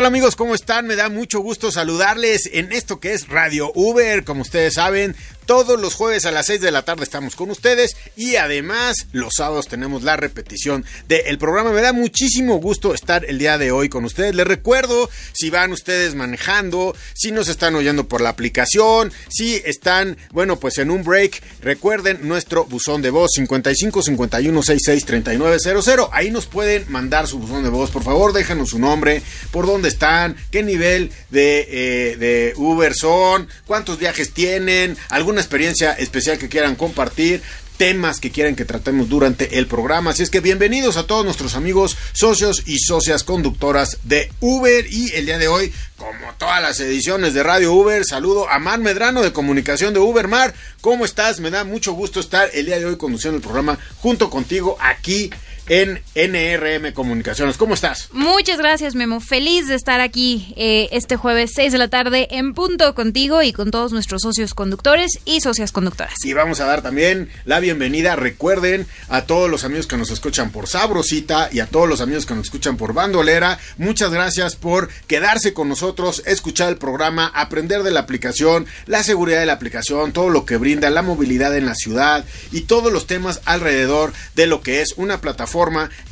Tal amigos? ¿Cómo están? Me da mucho gusto saludarles en esto que es Radio Uber. Como ustedes saben, todos los jueves a las 6 de la tarde estamos con ustedes y además los sábados tenemos la repetición del programa. Me da muchísimo gusto estar el día de hoy con ustedes. Les recuerdo, si van ustedes manejando, si nos están oyendo por la aplicación, si están, bueno, pues en un break, recuerden nuestro buzón de voz 55 51 66 3900. Ahí nos pueden mandar su buzón de voz. Por favor, déjanos su nombre, por dónde están, qué nivel de, eh, de Uber son, cuántos viajes tienen, alguna experiencia especial que quieran compartir temas que quieren que tratemos durante el programa. Así es que bienvenidos a todos nuestros amigos, socios y socias conductoras de Uber. Y el día de hoy, como todas las ediciones de Radio Uber, saludo a Mar Medrano de Comunicación de Uber. Mar, ¿cómo estás? Me da mucho gusto estar el día de hoy conduciendo el programa junto contigo aquí en NRM Comunicaciones. ¿Cómo estás? Muchas gracias, Memo. Feliz de estar aquí eh, este jueves 6 de la tarde en punto contigo y con todos nuestros socios conductores y socias conductoras. Y vamos a dar también la bienvenida, recuerden, a todos los amigos que nos escuchan por Sabrosita y a todos los amigos que nos escuchan por Bandolera. Muchas gracias por quedarse con nosotros, escuchar el programa, aprender de la aplicación, la seguridad de la aplicación, todo lo que brinda, la movilidad en la ciudad y todos los temas alrededor de lo que es una plataforma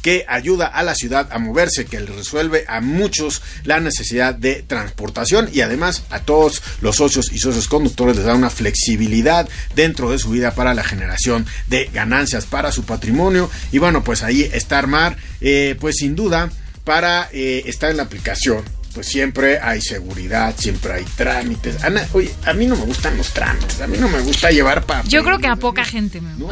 que ayuda a la ciudad a moverse, que le resuelve a muchos la necesidad de transportación y además a todos los socios y socios conductores les da una flexibilidad dentro de su vida para la generación de ganancias para su patrimonio. Y bueno, pues ahí está Armar, eh, pues sin duda para eh, estar en la aplicación pues siempre hay seguridad, siempre hay trámites. Ana, oye, a mí no me gustan los trámites, a mí no me gusta llevar papel. Yo creo que a poca gente me ¿no?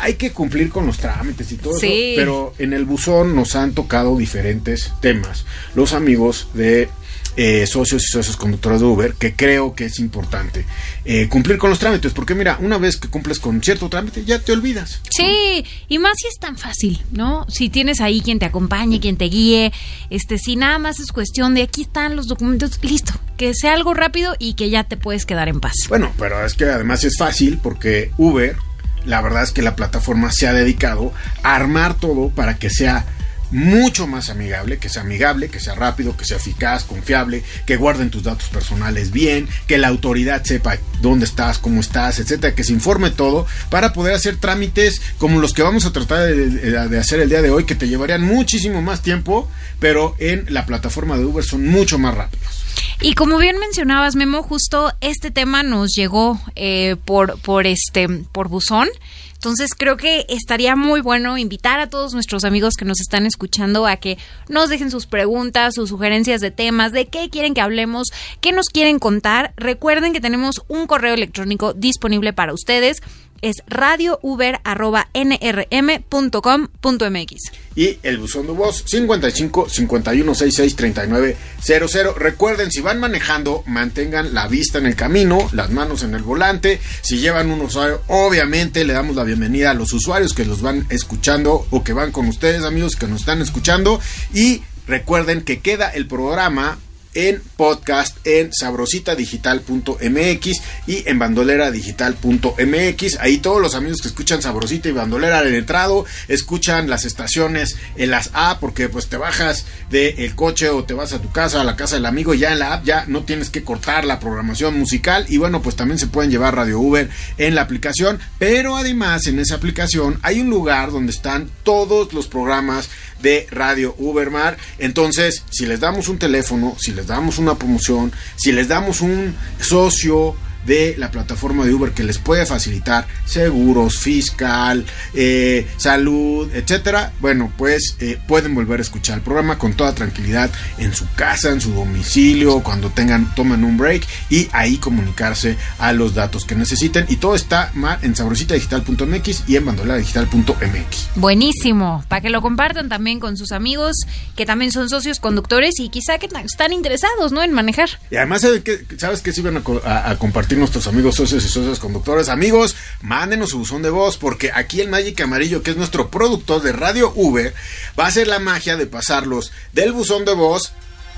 Hay que cumplir con los trámites y todo eso, pero en el buzón nos han tocado diferentes temas. Los amigos de eh, socios y socios conductores de Uber, que creo que es importante eh, cumplir con los trámites, porque mira, una vez que cumples con cierto trámite, ya te olvidas. Sí, y más si es tan fácil, ¿no? Si tienes ahí quien te acompañe, quien te guíe, este, si nada más es cuestión de aquí están los documentos, listo, que sea algo rápido y que ya te puedes quedar en paz. Bueno, pero es que además es fácil porque Uber, la verdad es que la plataforma se ha dedicado a armar todo para que sea mucho más amigable, que sea amigable, que sea rápido, que sea eficaz, confiable, que guarden tus datos personales bien, que la autoridad sepa dónde estás, cómo estás, etcétera, que se informe todo para poder hacer trámites como los que vamos a tratar de, hacer el día de hoy, que te llevarían muchísimo más tiempo, pero en la plataforma de Uber son mucho más rápidos. Y como bien mencionabas, Memo, justo este tema nos llegó eh, por, por este, por buzón. Entonces creo que estaría muy bueno invitar a todos nuestros amigos que nos están escuchando a que nos dejen sus preguntas, sus sugerencias de temas, de qué quieren que hablemos, qué nos quieren contar. Recuerden que tenemos un correo electrónico disponible para ustedes es radiouber.nrm.com.mx. Y el buzón de voz 55 51 66 39 00. Recuerden, si van manejando, mantengan la vista en el camino, las manos en el volante. Si llevan un usuario, obviamente le damos la bienvenida a los usuarios que los van escuchando o que van con ustedes, amigos que nos están escuchando. Y recuerden que queda el programa en podcast en sabrositadigital.mx y en bandoleradigital.mx. Ahí todos los amigos que escuchan Sabrosita y Bandolera han entrado, escuchan las estaciones en las A porque pues te bajas del coche o te vas a tu casa, a la casa del amigo ya en la app ya no tienes que cortar la programación musical y bueno pues también se pueden llevar Radio Uber en la aplicación, pero además en esa aplicación hay un lugar donde están todos los programas de Radio Ubermar. Entonces, si les damos un teléfono, si les damos una promoción, si les damos un socio de la plataforma de Uber que les puede facilitar seguros, fiscal, eh, salud, etcétera, bueno, pues eh, pueden volver a escuchar el programa con toda tranquilidad en su casa, en su domicilio, cuando tengan, tomen un break y ahí comunicarse a los datos que necesiten. Y todo está en sabrositadigital.mx y en bandoladigital.mx. Buenísimo, para que lo compartan también con sus amigos que también son socios conductores y quizá que están interesados, ¿no? En manejar. Y además, ¿sabes que ¿Sabes van a, compartir nuestros amigos socios y socios conductores. Amigos, mándenos su buzón de voz porque aquí el Magic Amarillo, que es nuestro productor de Radio V, va a hacer la magia de pasarlos del buzón de voz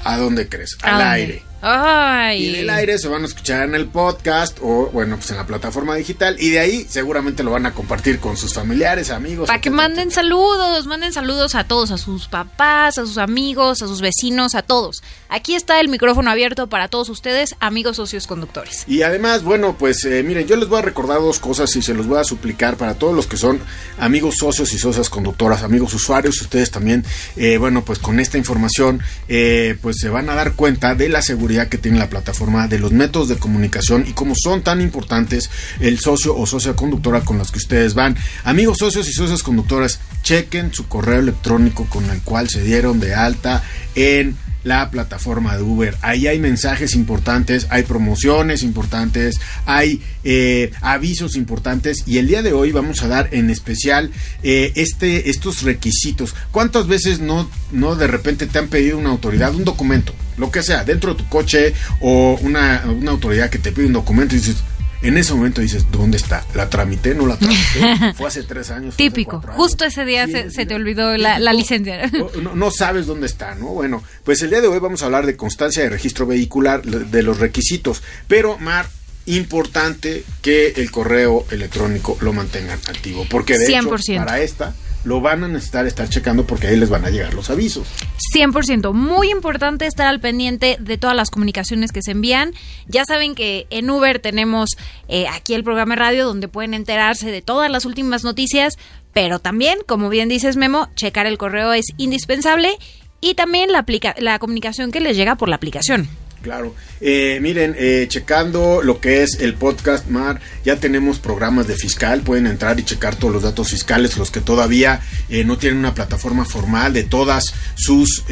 a donde crees, al aire. Ay. Y en el aire se van a escuchar en el podcast o, bueno, pues en la plataforma digital. Y de ahí seguramente lo van a compartir con sus familiares, amigos. Para que manden saludos, manden saludos a todos, a sus papás, a sus amigos, a sus vecinos, a todos. Aquí está el micrófono abierto para todos ustedes, amigos socios conductores. Y además, bueno, pues eh, miren, yo les voy a recordar dos cosas y se los voy a suplicar para todos los que son amigos socios y socias conductoras, amigos usuarios, ustedes también, eh, bueno, pues con esta información, eh, pues se van a dar cuenta de la seguridad que tiene la plataforma, de los métodos de comunicación y cómo son tan importantes el socio o socia conductora con los que ustedes van. Amigos socios y socias conductoras, chequen su correo electrónico con el cual se dieron de alta en la plataforma de Uber. Ahí hay mensajes importantes, hay promociones importantes, hay eh, avisos importantes y el día de hoy vamos a dar en especial eh, este, estos requisitos. ¿Cuántas veces no, no de repente te han pedido una autoridad un documento? Lo que sea, dentro de tu coche o una, una autoridad que te pide un documento y dices, en ese momento dices, ¿dónde está? ¿La tramité? ¿No la tramité? Fue hace tres años. Típico. Justo ese día se, te olvidó la, licencia. No, sabes dónde está, ¿no? Bueno, pues el día de hoy vamos a hablar de constancia de registro vehicular, de los requisitos. Pero, Mar, importante que el correo electrónico lo mantengan activo. Porque de hecho, para esta lo van a necesitar estar checando porque ahí les van a llegar los avisos. 100%, muy importante estar al pendiente de todas las comunicaciones que se envían. Ya saben que en Uber tenemos eh, aquí el programa de radio donde pueden enterarse de todas las últimas noticias, pero también, como bien dices Memo, checar el correo es indispensable y también la, la comunicación que les llega por la aplicación. Claro. Eh, miren, eh, checando lo que es el podcast Mar, ya tenemos programas de fiscal, pueden entrar y checar todos los datos fiscales, los que todavía eh, no tienen una plataforma formal de todas sus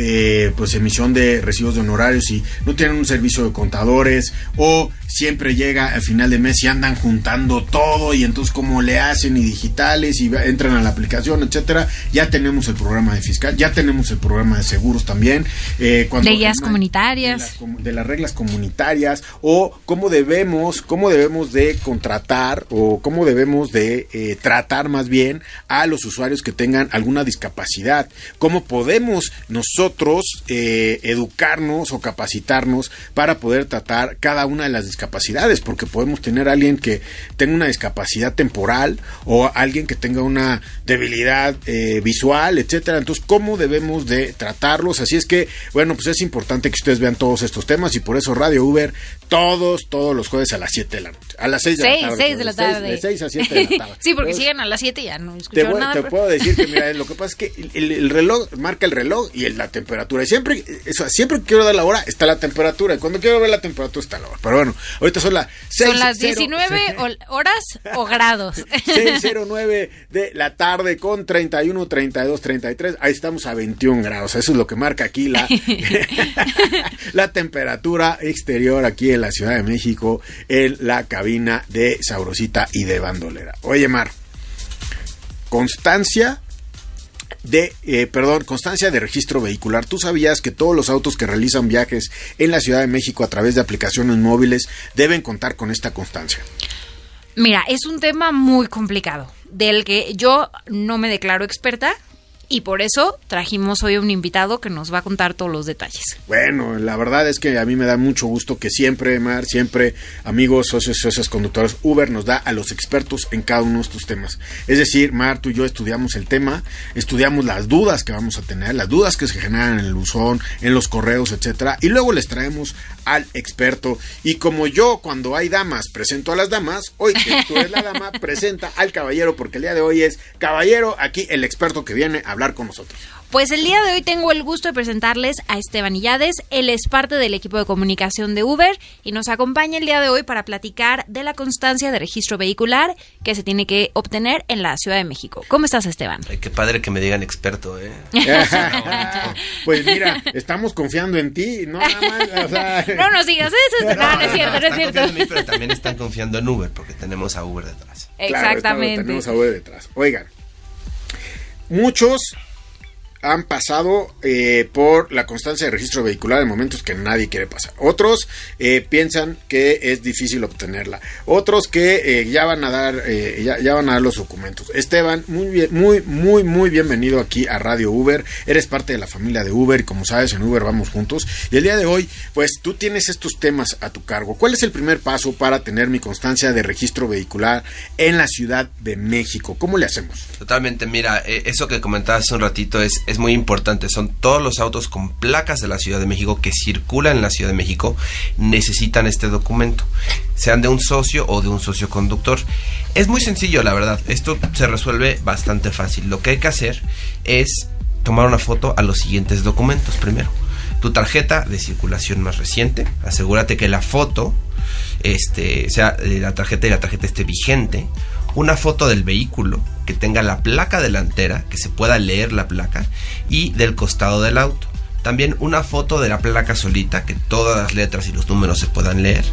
pues emisión de recibos de honorarios y no tienen un servicio de contadores o siempre llega al final de mes y andan juntando todo y entonces como le hacen y digitales y entran a la aplicación, etcétera, ya tenemos el programa de fiscal, ya tenemos el programa de seguros también. cuando, Leyes comunitarias. de las reglas comunitarias o cómo debemos, cómo debemos de contratar o cómo debemos de eh, tratar más bien a los usuarios que tengan alguna discapacidad, cómo podemos nosotros eh, educarnos o capacitarnos para poder tratar cada una de las discapacidades, porque podemos tener a alguien que tenga una discapacidad temporal o alguien que tenga una debilidad eh, visual, etcétera. Entonces, ¿cómo debemos de tratarlos? Así es que, bueno, pues es importante que ustedes vean todos estos temas y por eso Radio Uber todos, todos los jueves a las 7 de la noche. A las 6 de la tarde. 6 de la tarde. de 6 a 7 de la tarde. sí, porque llegan a las 7 ya no escucharon nada. Te puedo decir que, mira, lo que pasa es que el, reloj marca el reloj y la temperatura. Y siempre, eso, siempre que quiero dar la hora, está la temperatura. Y cuando quiero ver la temperatura, está la hora. Pero bueno, ahorita son las 6. Son las 19 horas o grados. 6.09 de la tarde con 31, 32, 33. Ahí estamos a 21 grados. Eso es lo que marca aquí la, la temperatura exterior aquí en la Ciudad de México en la cabina de Sabrosita y de Bandolera. Oye, Mar, constancia de, eh, perdón, constancia de registro vehicular. ¿Tú sabías que todos los autos que realizan viajes en la Ciudad de México a través de aplicaciones móviles deben contar con esta constancia? Mira, es un tema muy complicado, del que yo no me declaro experta, y por eso trajimos hoy un invitado que nos va a contar todos los detalles. Bueno, la verdad es que a mí me da mucho gusto que siempre, Mar, siempre, amigos, socios, socios, conductores, Uber nos da a los expertos en cada uno de estos temas. Es decir, Mar, tú y yo estudiamos el tema, estudiamos las dudas que vamos a tener, las dudas que se generan en el buzón, en los correos, etcétera, y luego les traemos al experto. Y como yo, cuando hay damas, presento a las damas, hoy que tú eres la dama, presenta al caballero, porque el día de hoy es caballero, aquí el experto que viene a hablar con nosotros. Pues el día de hoy tengo el gusto de presentarles a Esteban Illades. Él es parte del equipo de comunicación de Uber y nos acompaña el día de hoy para platicar de la constancia de registro vehicular que se tiene que obtener en la Ciudad de México. ¿Cómo estás, Esteban? Ay, qué padre que me digan experto, ¿eh? pues mira, estamos confiando en ti, no nada más, o sea... No nos digas eso, no, no, es cierto, no es cierto. En mí, pero también están confiando en Uber porque tenemos a Uber detrás. Exactamente. Claro, tenemos a Uber detrás. Oigan, muchos han pasado eh, por la constancia de registro vehicular en momentos que nadie quiere pasar. Otros eh, piensan que es difícil obtenerla. Otros que eh, ya van a dar ya, van a dar los documentos. Esteban, muy muy muy muy bienvenido aquí a Radio Uber. Eres parte de la familia de Uber y como sabes en Uber vamos juntos. Y el día de hoy, pues tú tienes estos temas a tu cargo. ¿Cuál es el primer paso para tener mi constancia de registro vehicular en la Ciudad de México? ¿Cómo le hacemos? Totalmente. Mira, eso que comentabas un ratito es muy importante. Son todos los autos con placas de la Ciudad de México que circulan en la Ciudad de México necesitan este documento, sean de un socio o de un socio conductor. Es muy sencillo, la verdad. Esto se resuelve bastante fácil. Lo que hay que hacer es tomar una foto a los siguientes documentos primero. Tu tarjeta de circulación más reciente, asegúrate que la foto este, sea la tarjeta y la tarjeta esté vigente, una foto del vehículo que tenga la placa delantera, que se pueda leer la placa, y del costado del auto. También una foto de la placa solita, que todas las letras y los números se puedan leer.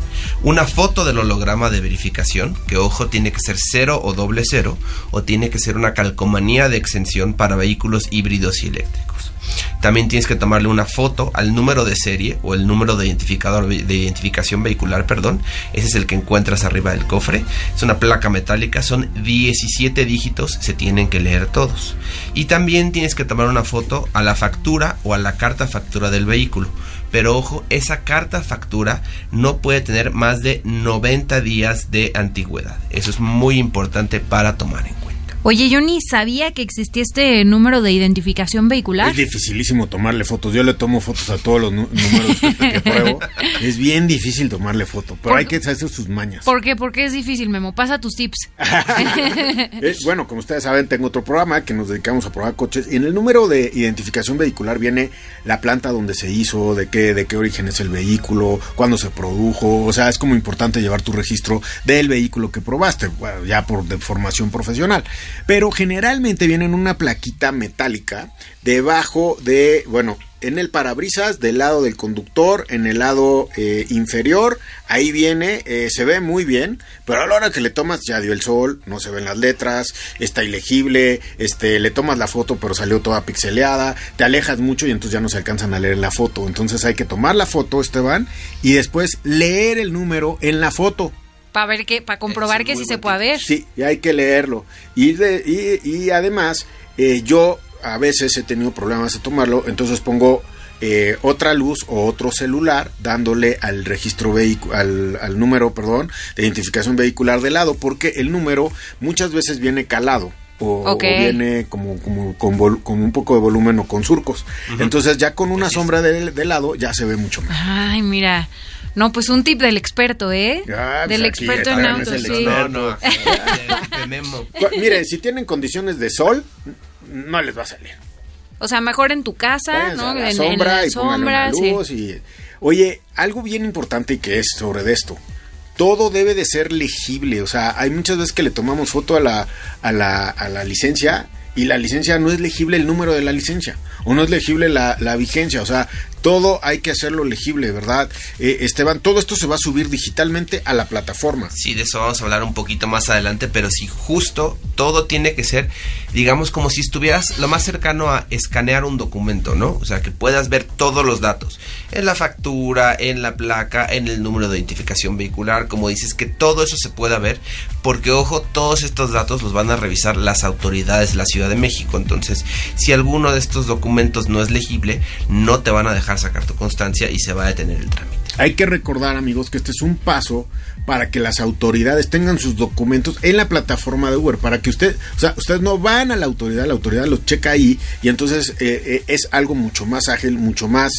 Una foto del holograma de verificación, que ojo tiene que ser cero o doble cero, o tiene que ser una calcomanía de exención para vehículos híbridos y eléctricos. También tienes que tomarle una foto al número de serie o el número de identificador de identificación vehicular, perdón. Ese es el que encuentras arriba del cofre. Es una placa metálica, son 17 dígitos, se tienen que leer todos. Y también tienes que tomar una foto a la factura o a la carta factura del vehículo. Pero ojo, esa carta factura no puede tener más de 90 días de antigüedad. Eso es muy importante para tomar en cuenta. Oye, yo ni sabía que existía este número de identificación vehicular. Es dificilísimo tomarle fotos. Yo le tomo fotos a todos los números que, pruebo. Es bien difícil tomarle foto, pero hay que hacer sus mañas. ¿Por qué? ¿Por qué es difícil, Memo? Pasa tus tips. bueno, como ustedes saben, tengo otro programa que nos dedicamos a probar coches. Y en el número de identificación vehicular viene la planta donde se hizo, de qué, de qué origen es el vehículo, cuándo se produjo. O sea, es como importante llevar tu registro del vehículo que probaste, ya por de formación profesional pero generalmente viene en una plaquita metálica debajo de, bueno, en el parabrisas del lado del conductor, en el lado eh, inferior, ahí viene, eh, se ve muy bien, pero a la hora que le tomas ya dio el sol, no se ven las letras, está ilegible, este, le tomas la foto pero salió toda pixeleada, te alejas mucho y entonces ya no se alcanzan a leer la foto, entonces hay que tomar la foto, Esteban, y después leer el número en la foto para ver que, para comprobar que sí se puede ver. Sí, y hay que leerlo. Y, de, y, además, eh, yo a veces he tenido problemas de tomarlo, entonces pongo eh, otra luz o otro celular dándole al registro vehicular, al, número, perdón, de identificación vehicular de lado, porque el número muchas veces viene calado. O, viene como, como con, un poco de volumen o con surcos. Entonces ya con una sombra de, de, lado ya se ve mucho mejor. Ay, mira. No, pues un tip del experto, ¿eh? Ah, pues del experto en autos, sí. No, Mire, si tienen condiciones de sol, no les va a salir. O sea, mejor en tu casa, ¿no? en, sombra y sombra, luz y... Oye, algo bien importante y que es sobre esto. Todo debe de ser legible, o sea, hay muchas veces que le tomamos foto a la, a la, a la licencia y la licencia no es legible el número de la licencia o no es legible la, la vigencia, o sea, todo hay que hacerlo legible, ¿verdad? Eh, Esteban, todo esto se va a subir digitalmente a la plataforma. Sí, de eso vamos a hablar un poquito más adelante, pero sí, justo todo tiene que ser, digamos, como si estuvieras lo más cercano a escanear un documento, ¿no? O sea, que puedas ver todos los datos, en la factura, en la placa, en el número de identificación vehicular, como dices, que todo eso se pueda ver, porque ojo, todos estos datos los van a revisar las autoridades de la Ciudad de México, entonces, si alguno de estos documentos no es legible, no te van a dejar sacar tu constancia y se va a detener el trámite. Hay que recordar, amigos, que este es un paso para que las autoridades tengan sus documentos en la plataforma de Uber, para que usted, o sea, ustedes no van a la autoridad, la autoridad los checa ahí y entonces eh, eh, es algo mucho más ágil, mucho más,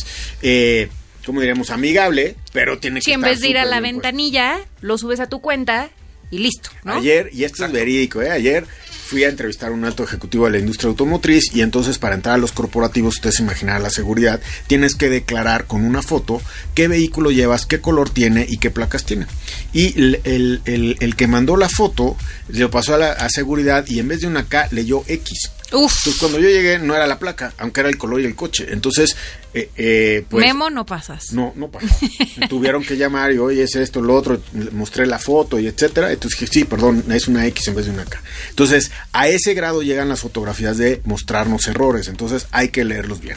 eh, como diríamos, amigable, pero tiene que... Si en vez de ir a la ventanilla, lo subes a tu cuenta y listo, Ayer, y esto es verídico, ¿eh? Ayer fui a entrevistar a un alto ejecutivo de la industria automotriz y entonces para entrar a los corporativos, ustedes imaginarán la seguridad, tienes que declarar con una foto qué vehículo llevas, qué color tiene y qué placas tiene. Y el, que mandó la foto le pasó a la a seguridad y en vez de una K leyó X. Entonces cuando yo llegué no era la placa, aunque era el color y el coche. Entonces, eh, eh, pues... Memo no pasas. No, no pasas. Tuvieron que llamar y oye, es esto, lo otro, mostré la foto y etcétera. Entonces dije, sí, perdón, es una X en vez de una K. Entonces, a ese grado llegan las fotografías de mostrarnos errores. Entonces hay que leerlos bien.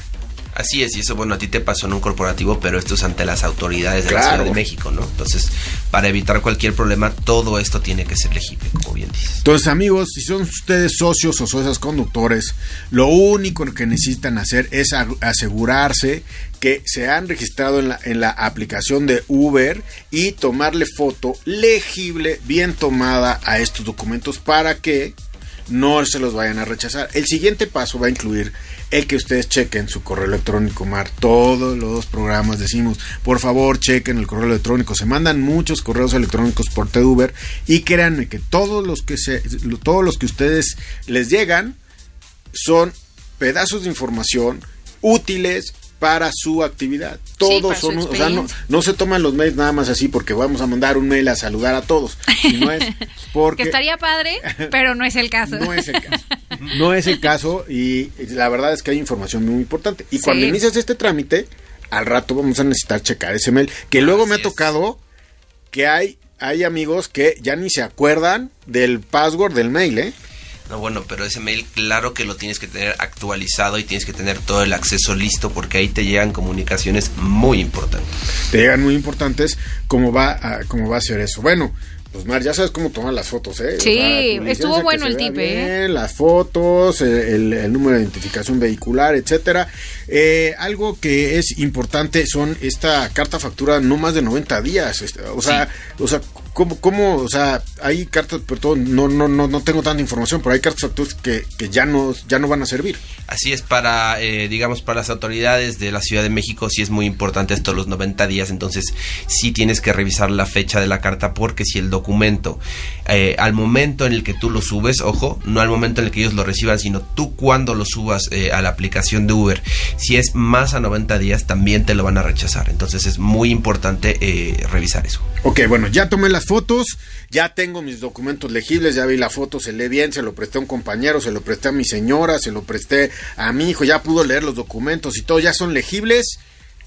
Así es, y eso, bueno, a ti te pasó en un corporativo, pero esto es ante las autoridades de la Ciudad de México, ¿no? Entonces, para evitar cualquier problema, todo esto tiene que ser legible, como bien dices. Entonces, amigos, si son ustedes socios o socios conductores, lo único que necesitan hacer es asegurarse que se han registrado en la, en la aplicación de Uber y tomarle foto legible, bien tomada a estos documentos para que no se los vayan a rechazar. El siguiente paso va a incluir el que ustedes chequen su correo electrónico, Mar. Todos los programas decimos, por favor, chequen el correo electrónico. Se mandan muchos correos electrónicos por TUber y créanme que todos los que se, todos los que ustedes les llegan son pedazos de información útiles para su actividad. Todos son, o sea, no, se toman los mails nada más así porque vamos a mandar un mail a saludar a todos. No es porque que estaría padre, pero no es el caso. No es el caso. No es el caso y la verdad es que hay información muy importante. Y cuando inicias este trámite, al rato vamos a necesitar checar ese mail, que luego me ha tocado que hay hay amigos que ya ni se acuerdan del password del mail, ¿eh? No, bueno, pero ese mail claro que lo tienes que tener actualizado y tienes que tener todo el acceso listo porque ahí te llegan comunicaciones muy importantes. Te llegan muy importantes cómo va a, cómo va a ser eso. Bueno, pues Mar, ya sabes cómo tomar las fotos, ¿eh? Sí, estuvo bueno el tip, ¿eh? Las fotos, el, número de identificación vehicular, etcétera. Eh, algo que es importante son esta carta factura no más de 90 días. Este, o sea, o sea, ¿Cómo, ¿Cómo, o sea, hay cartas, perdón, no, no, no, no tengo tanta información, pero hay cartas facturas que, que ya, no, ya no van a servir? Así es, para, eh, digamos, para las autoridades de la Ciudad de México sí es muy importante esto, los 90 días, entonces sí tienes que revisar la fecha de la carta porque si el documento, eh, al momento en el que tú lo subes, ojo, no al momento en el que ellos lo reciban, sino tú cuando lo subas eh, a la aplicación de Uber, si es más a 90 días, también te lo van a rechazar, entonces es muy importante revisar eso. Ok, bueno, ya tomé las fotos, ya tengo mis documentos legibles, ya vi la foto, se lee bien, se lo presté a un compañero, se lo presté a mi señora, se lo presté a mi hijo, ya pudo leer los documentos y todo, ya son legibles.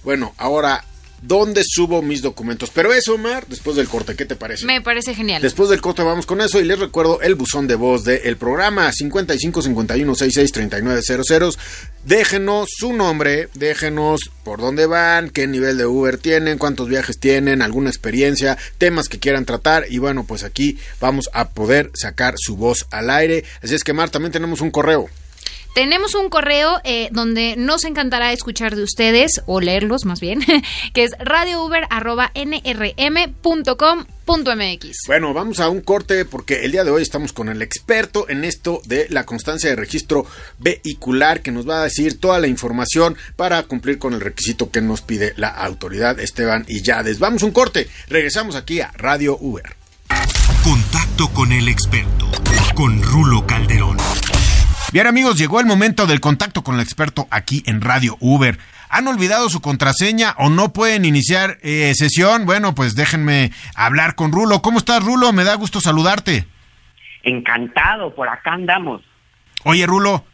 Bueno, ahora dónde subo mis documentos. Pero eso, Omar, después del corte, ¿qué te parece? Me parece genial. Después del corte vamos con eso y les recuerdo el buzón de voz del programa 55 51 66 39 00. Déjenos su nombre, déjenos por dónde van, qué nivel de Uber tienen, cuántos viajes tienen, alguna experiencia, temas que quieran tratar y bueno, pues aquí vamos a poder sacar su voz al aire. Así es que, Mar, también tenemos un correo. Tenemos un correo eh, donde nos encantará escuchar de ustedes, o leerlos más bien, que es radiouber.nrm.com.mx. Bueno, vamos a un corte porque el día de hoy estamos con el experto en esto de la constancia de registro vehicular que nos va a decir toda la información para cumplir con el requisito que nos pide la autoridad Esteban y Yades. Vamos a un corte, regresamos aquí a Radio Uber. Contacto con el experto, con Rulo Calderón. Bien amigos, llegó el momento del contacto con el experto aquí en Radio Uber. ¿Han olvidado su contraseña o no pueden iniciar eh, sesión? Bueno, pues déjenme hablar con Rulo. ¿Cómo estás, Rulo? Me da gusto saludarte. Encantado, por acá andamos. Oye, Rulo,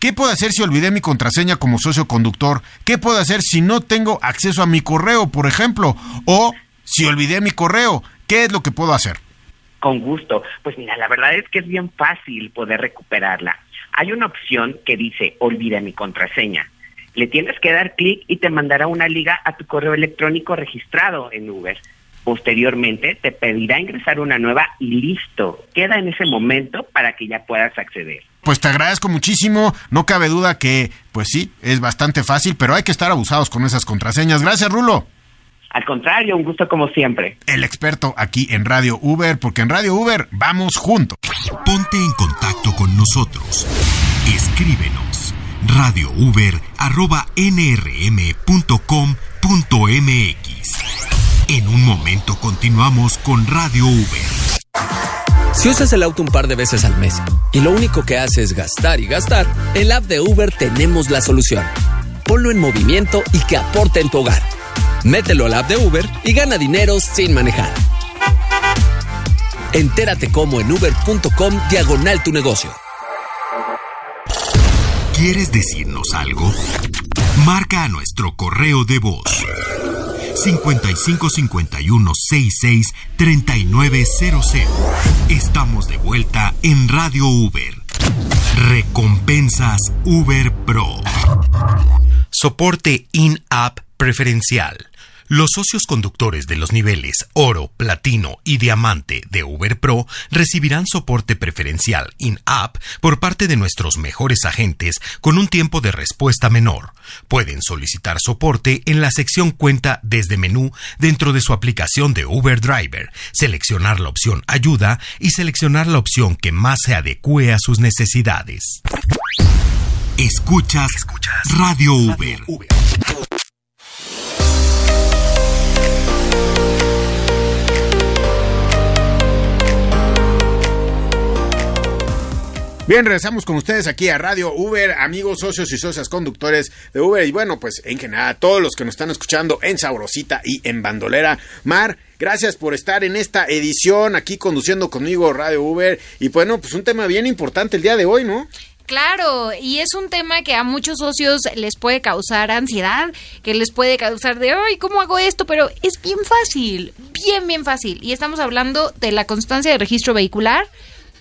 ¿qué puedo hacer si olvidé mi contraseña como socio conductor? ¿Qué puedo hacer si no tengo acceso a mi correo, por ejemplo? O si olvidé mi correo, ¿qué es lo que puedo hacer? Con gusto. Pues mira, la verdad es que es bien fácil poder recuperarla hay una opción que dice olvida mi contraseña. Le tienes que dar clic y te mandará una liga a tu correo electrónico registrado en Uber. Posteriormente te pedirá ingresar una nueva y listo. Queda en ese momento para que ya puedas acceder. Pues te agradezco muchísimo. No cabe duda que, pues sí, es bastante fácil, pero hay que estar abusados con esas contraseñas. Gracias, Rulo. Al contrario, un gusto como siempre. El experto aquí en Radio Uber, porque en Radio Uber vamos juntos. Ponte en contacto con nosotros. Escríbenos radiouber.nrm.com.mx. En un momento continuamos con Radio Uber. Si usas el auto un par de veces al mes y lo único que hace es gastar y gastar, en la app de Uber tenemos la solución. Ponlo en movimiento y que aporte en tu hogar. Mételo al app de Uber y gana dinero sin manejar. Entérate cómo en uber.com diagonal tu negocio. ¿Quieres decirnos algo? Marca a nuestro correo de voz 5551 66 3900. Estamos de vuelta en Radio Uber. Recompensas Uber Pro. Soporte in-app preferencial. Los socios conductores de los niveles oro, platino y diamante de Uber Pro recibirán soporte preferencial in-app por parte de nuestros mejores agentes con un tiempo de respuesta menor. Pueden solicitar soporte en la sección Cuenta desde menú dentro de su aplicación de Uber Driver, seleccionar la opción Ayuda y seleccionar la opción que más se adecue a sus necesidades. Escuchas, Radio Uber. Bien, regresamos con ustedes aquí a Radio Uber, amigos, socios y socias conductores de Uber. Y bueno, pues en general, todos los que nos están escuchando en Sabrosita y en Bandolera. Mar, gracias por estar en esta edición aquí conduciendo conmigo Radio Uber. Y bueno, pues un tema bien importante el día de hoy, ¿no? Claro, y es un tema que a muchos socios les puede causar ansiedad, que les puede causar de, ay, ¿cómo hago esto? Pero es bien fácil, bien, bien fácil. Y estamos hablando de la constancia de registro vehicular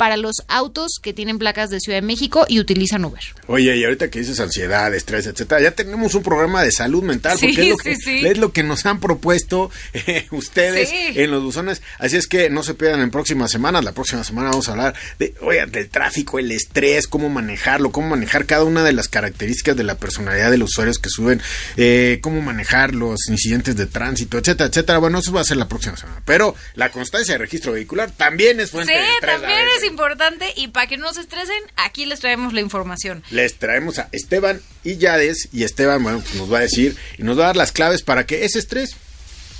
para los autos que tienen placas de Ciudad de México y utilizan Uber. Oye, y ahorita que dices ansiedad, estrés, etcétera, ya tenemos un programa de salud mental porque es, lo que, es lo que nos han propuesto eh, ustedes en los buzones. Así es que no se pierdan en próximas semanas. La próxima semana vamos a hablar de, oye, del tráfico, el estrés, cómo manejarlo, cómo manejar cada una de las características de la personalidad de los usuarios que suben, eh, cómo manejar los incidentes de tránsito, etcétera, etcétera. Bueno, eso va a ser la próxima semana. Pero la constancia de registro vehicular también es fuente de estrés. También es importante y para que no se estresen, aquí les traemos la información. Les traemos a Esteban y Yades y Esteban, bueno, pues nos va a decir y nos va a dar las claves para que ese estrés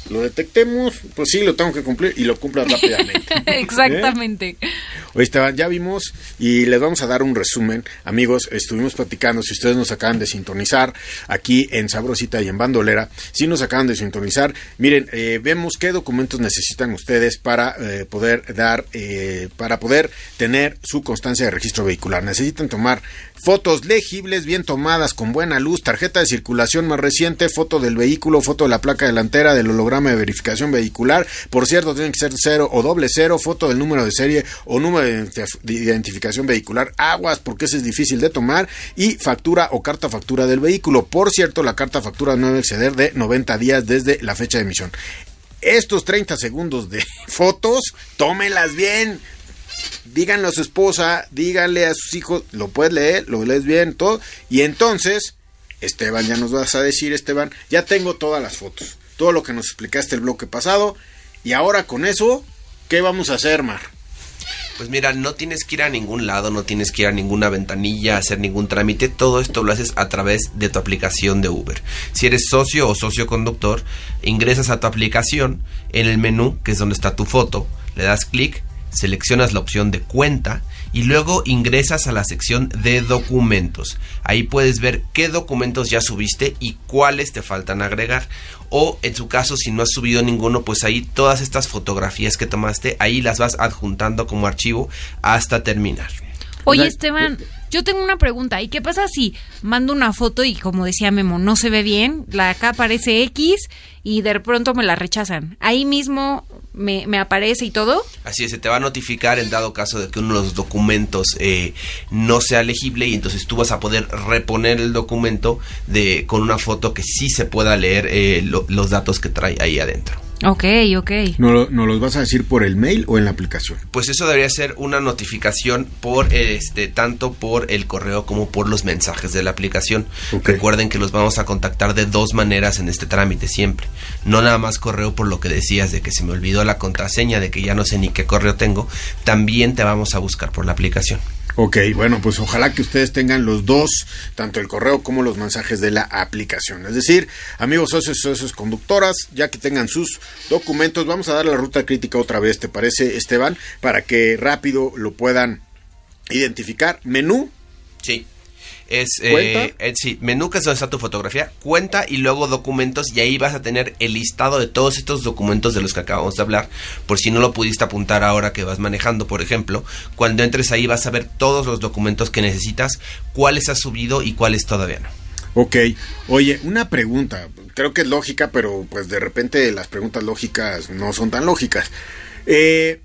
lo detectemos, pues sí, lo tengo que cumplir y lo cumpla rápidamente. Exactamente. ¿Eh? Oye, Esteban, ya vimos y les vamos a dar un resumen. Amigos, estuvimos platicando, si ustedes nos acaban de sintonizar aquí en Sabrosita y en Bandolera, si nos acaban de sintonizar, miren, eh, vemos qué documentos necesitan ustedes para eh, poder dar, para poder tener su constancia de registro vehicular. Necesitan tomar fotos legibles, bien tomadas, con buena luz, tarjeta de circulación más reciente, foto del vehículo, foto de la placa delantera, del holograma de verificación vehicular, por cierto, tienen que ser cero o doble cero, foto del número de serie o número de identificación vehicular, aguas, porque ese es difícil de tomar, y factura o carta factura del vehículo. Por cierto, la carta factura no debe exceder de 90 días desde la fecha de emisión estos 30 segundos de fotos, tómenlas bien, díganle a su esposa, díganle a sus hijos, lo puedes leer, lo lees bien, todo. Y entonces, Esteban, ya nos vas a decir, Esteban, ya tengo todas las fotos, todo lo que nos explicaste el bloque pasado. Y ahora con eso, ¿qué vamos a hacer, Mar? Pues mira, no tienes que ir a ningún lado, no tienes que ir a ninguna ventanilla, hacer ningún trámite, todo esto lo haces a través de tu aplicación de Uber. Si eres socio o socio conductor, ingresas a tu aplicación en el menú, que es donde está tu foto, le das clic seleccionas la opción de cuenta y luego ingresas a la sección de documentos. Ahí puedes ver qué documentos ya subiste y cuáles te faltan agregar. O en su caso, si no has subido ninguno, pues ahí todas estas fotografías que tomaste, ahí las vas adjuntando como archivo hasta terminar. Oye, Esteban, yo tengo una pregunta. ¿Y qué pasa si mando una foto y, como decía Memo, no se ve bien? La acá aparece X y de pronto me la rechazan. Ahí mismo me, aparece y todo. Así es, se te va a notificar en dado caso de que uno de los documentos eh, no sea legible y entonces tú vas a poder reponer el documento de con una foto que sí se pueda leer eh, los datos que trae ahí adentro. Ok, ok. ¿No, ¿No, los vas a decir por el mail o en la aplicación? Pues eso debería ser una notificación por este tanto por el correo como por los mensajes de la aplicación. Recuerden que los vamos a contactar de dos maneras en este trámite siempre. No nada más correo por lo que decías de que se me olvidó la contraseña, de que ya no sé ni qué correo tengo. También te vamos a buscar por la aplicación. Ok, bueno, pues ojalá que ustedes tengan los dos, tanto el correo como los mensajes de la aplicación. Es decir, amigos socios socios conductoras, ya que tengan sus documentos, vamos a dar la ruta crítica otra vez, ¿te parece, Esteban? Para que rápido lo puedan identificar. Menú. Sí es eh, eh, sí, menú que es donde está tu fotografía, cuenta y luego documentos y ahí vas a tener el listado de todos estos documentos de los que acabamos de hablar, por si no lo pudiste apuntar ahora que vas manejando, por ejemplo, cuando entres ahí vas a ver todos los documentos que necesitas, cuáles has subido y cuáles todavía no. Ok, oye, una pregunta, creo que es lógica, pero pues de repente las preguntas lógicas no son tan lógicas. Eh,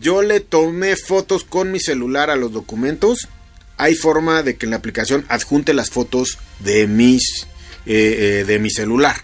yo le tomé fotos con mi celular a los documentos hay forma de que la aplicación adjunte las fotos de mis eh, eh, de mi celular.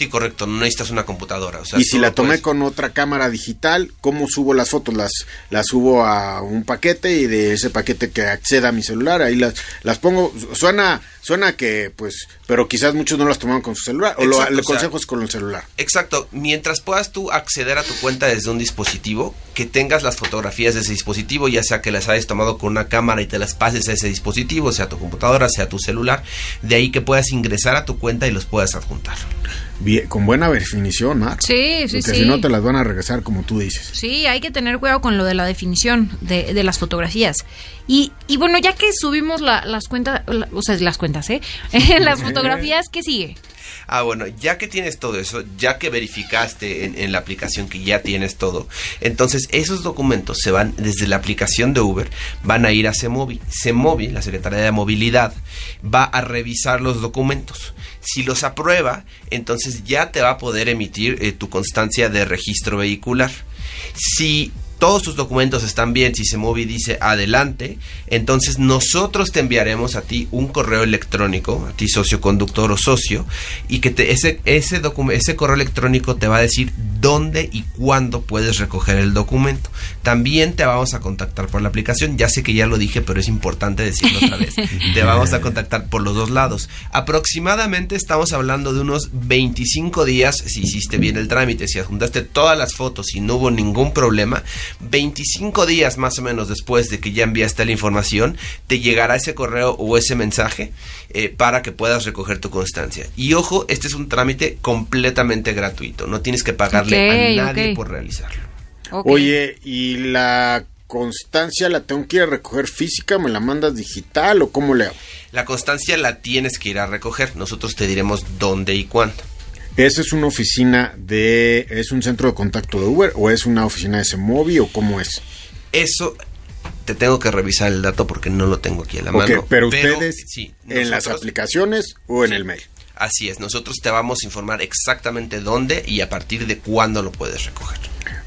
Sí. Correcto, no necesitas una computadora. y si la tomé con otra cámara digital, ¿cómo subo las fotos? Las, las subo a un paquete y de ese paquete que acceda a mi celular, ahí las, las pongo. Suena, suena que, pues, pero quizás muchos no las toman con su celular, o lo, el consejo es con el celular. Exacto, mientras puedas tú acceder a tu cuenta desde un dispositivo, que tengas las fotografías de ese dispositivo, ya sea que las hayas tomado con una cámara y te las pases a ese dispositivo, sea tu computadora, sea tu celular, de ahí que puedas ingresar a tu cuenta y los puedas adjuntar con buena definición, Mar. Sí, sí, Porque si no te las van a regresar como tú dices. Sí, hay que tener cuidado con lo de la definición de, de las fotografías. Y, y, bueno, ya que subimos las cuentas, o sea, las cuentas, ¿eh? las fotografías, ¿qué sigue? Ah, bueno, ya que tienes todo eso, ya que verificaste en, la aplicación que ya tienes todo, entonces esos documentos se van desde la aplicación de Uber, van a ir a CEMOVI. CEMOVI, la Secretaría de Movilidad, va a revisar los documentos. Si los aprueba, entonces ya te va a poder emitir eh, tu constancia de registro vehicular. Si todos tus documentos están bien, si se mueve y dice adelante, entonces nosotros te enviaremos a ti un correo electrónico, a ti socio conductor o socio, y que te, ese, ese, ese correo electrónico te va a decir dónde y cuándo puedes recoger el documento. También te vamos a contactar por la aplicación, ya sé que ya lo dije, pero es importante decirlo otra vez. te vamos a contactar por los dos lados. Aproximadamente estamos hablando de unos 25 días si hiciste bien el trámite, si adjuntaste todas las fotos y no hubo ningún problema, 25 días más o menos después de que ya enviaste la información, te llegará ese correo o ese mensaje eh, para que puedas recoger tu constancia. Y ojo, este es un trámite completamente gratuito, no tienes que pagarle a nadie por realizarlo. Oye, ¿y la constancia la tengo que ir a recoger física? ¿Me la mandas digital o cómo le hago? La constancia la tienes que ir a recoger, nosotros te diremos dónde y cuándo. ¿Esa es una oficina de, es un centro de contacto de Uber o es una oficina de Semovi o cómo es? Eso te tengo que revisar el dato porque no lo tengo aquí a la mano. Pero ustedes, sí, en las aplicaciones o en el mail. Así es, nosotros te vamos a informar exactamente dónde y a partir de cuándo lo puedes recoger.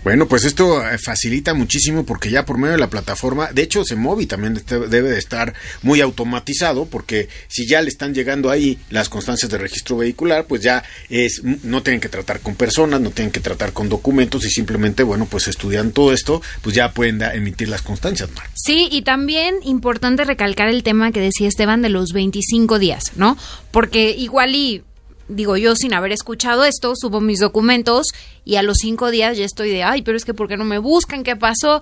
Bueno, pues esto eh, facilita muchísimo porque ya por medio de la plataforma, de hecho, Semovi también debe de estar muy automatizado porque si ya le están llegando ahí las constancias de registro vehicular, pues ya es no tienen que tratar con personas, no tienen que tratar con documentos y simplemente, bueno, pues estudian todo esto, pues ya pueden emitir las constancias. Sí, y también importante recalcar el tema que decía Esteban de los 25 días, ¿no? Porque igual y digo yo sin haber escuchado esto, subo mis documentos y a los cinco días ya estoy de, ay, pero es que ¿por qué no me buscan? ¿Qué pasó?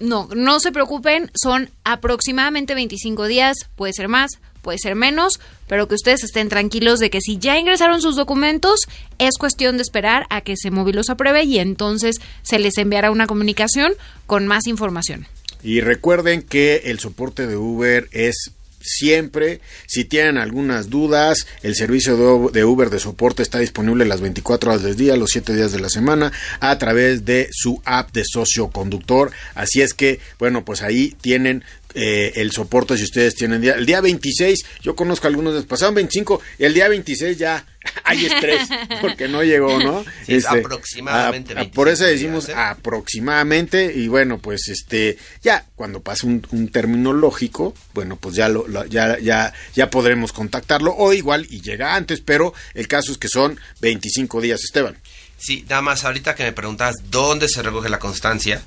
No, no se preocupen, son aproximadamente 25 días, puede ser más, puede ser menos, pero que ustedes estén tranquilos de que si ya ingresaron sus documentos, es cuestión de esperar a que se los apruebe y entonces se les enviará una comunicación con más información. Y recuerden que el soporte de Uber es siempre. Si tienen algunas dudas, el servicio de Uber de soporte está disponible las 24 horas del día, los 7 días de la semana, a través de su app de socio conductor. Así es que, bueno, pues ahí tienen eh, el soporte si ustedes tienen día. El día 26, yo conozco algunos, pasaron 25, el día 26 ya hay estrés porque no llegó, ¿no? Este, aproximadamente. por eso decimos aproximadamente y bueno, pues este, ya cuando pase un, término lógico, bueno, pues ya, lo, ya, ya, ya podremos contactarlo o igual y llega antes, pero el caso es que son 25 días, Esteban. Sí, nada más ahorita que me preguntas dónde se recoge la constancia,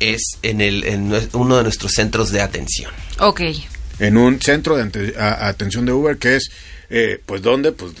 es en, el, en uno de nuestros centros de atención. Ok. En un centro de atención de Uber que es, eh, pues, ¿dónde? Pues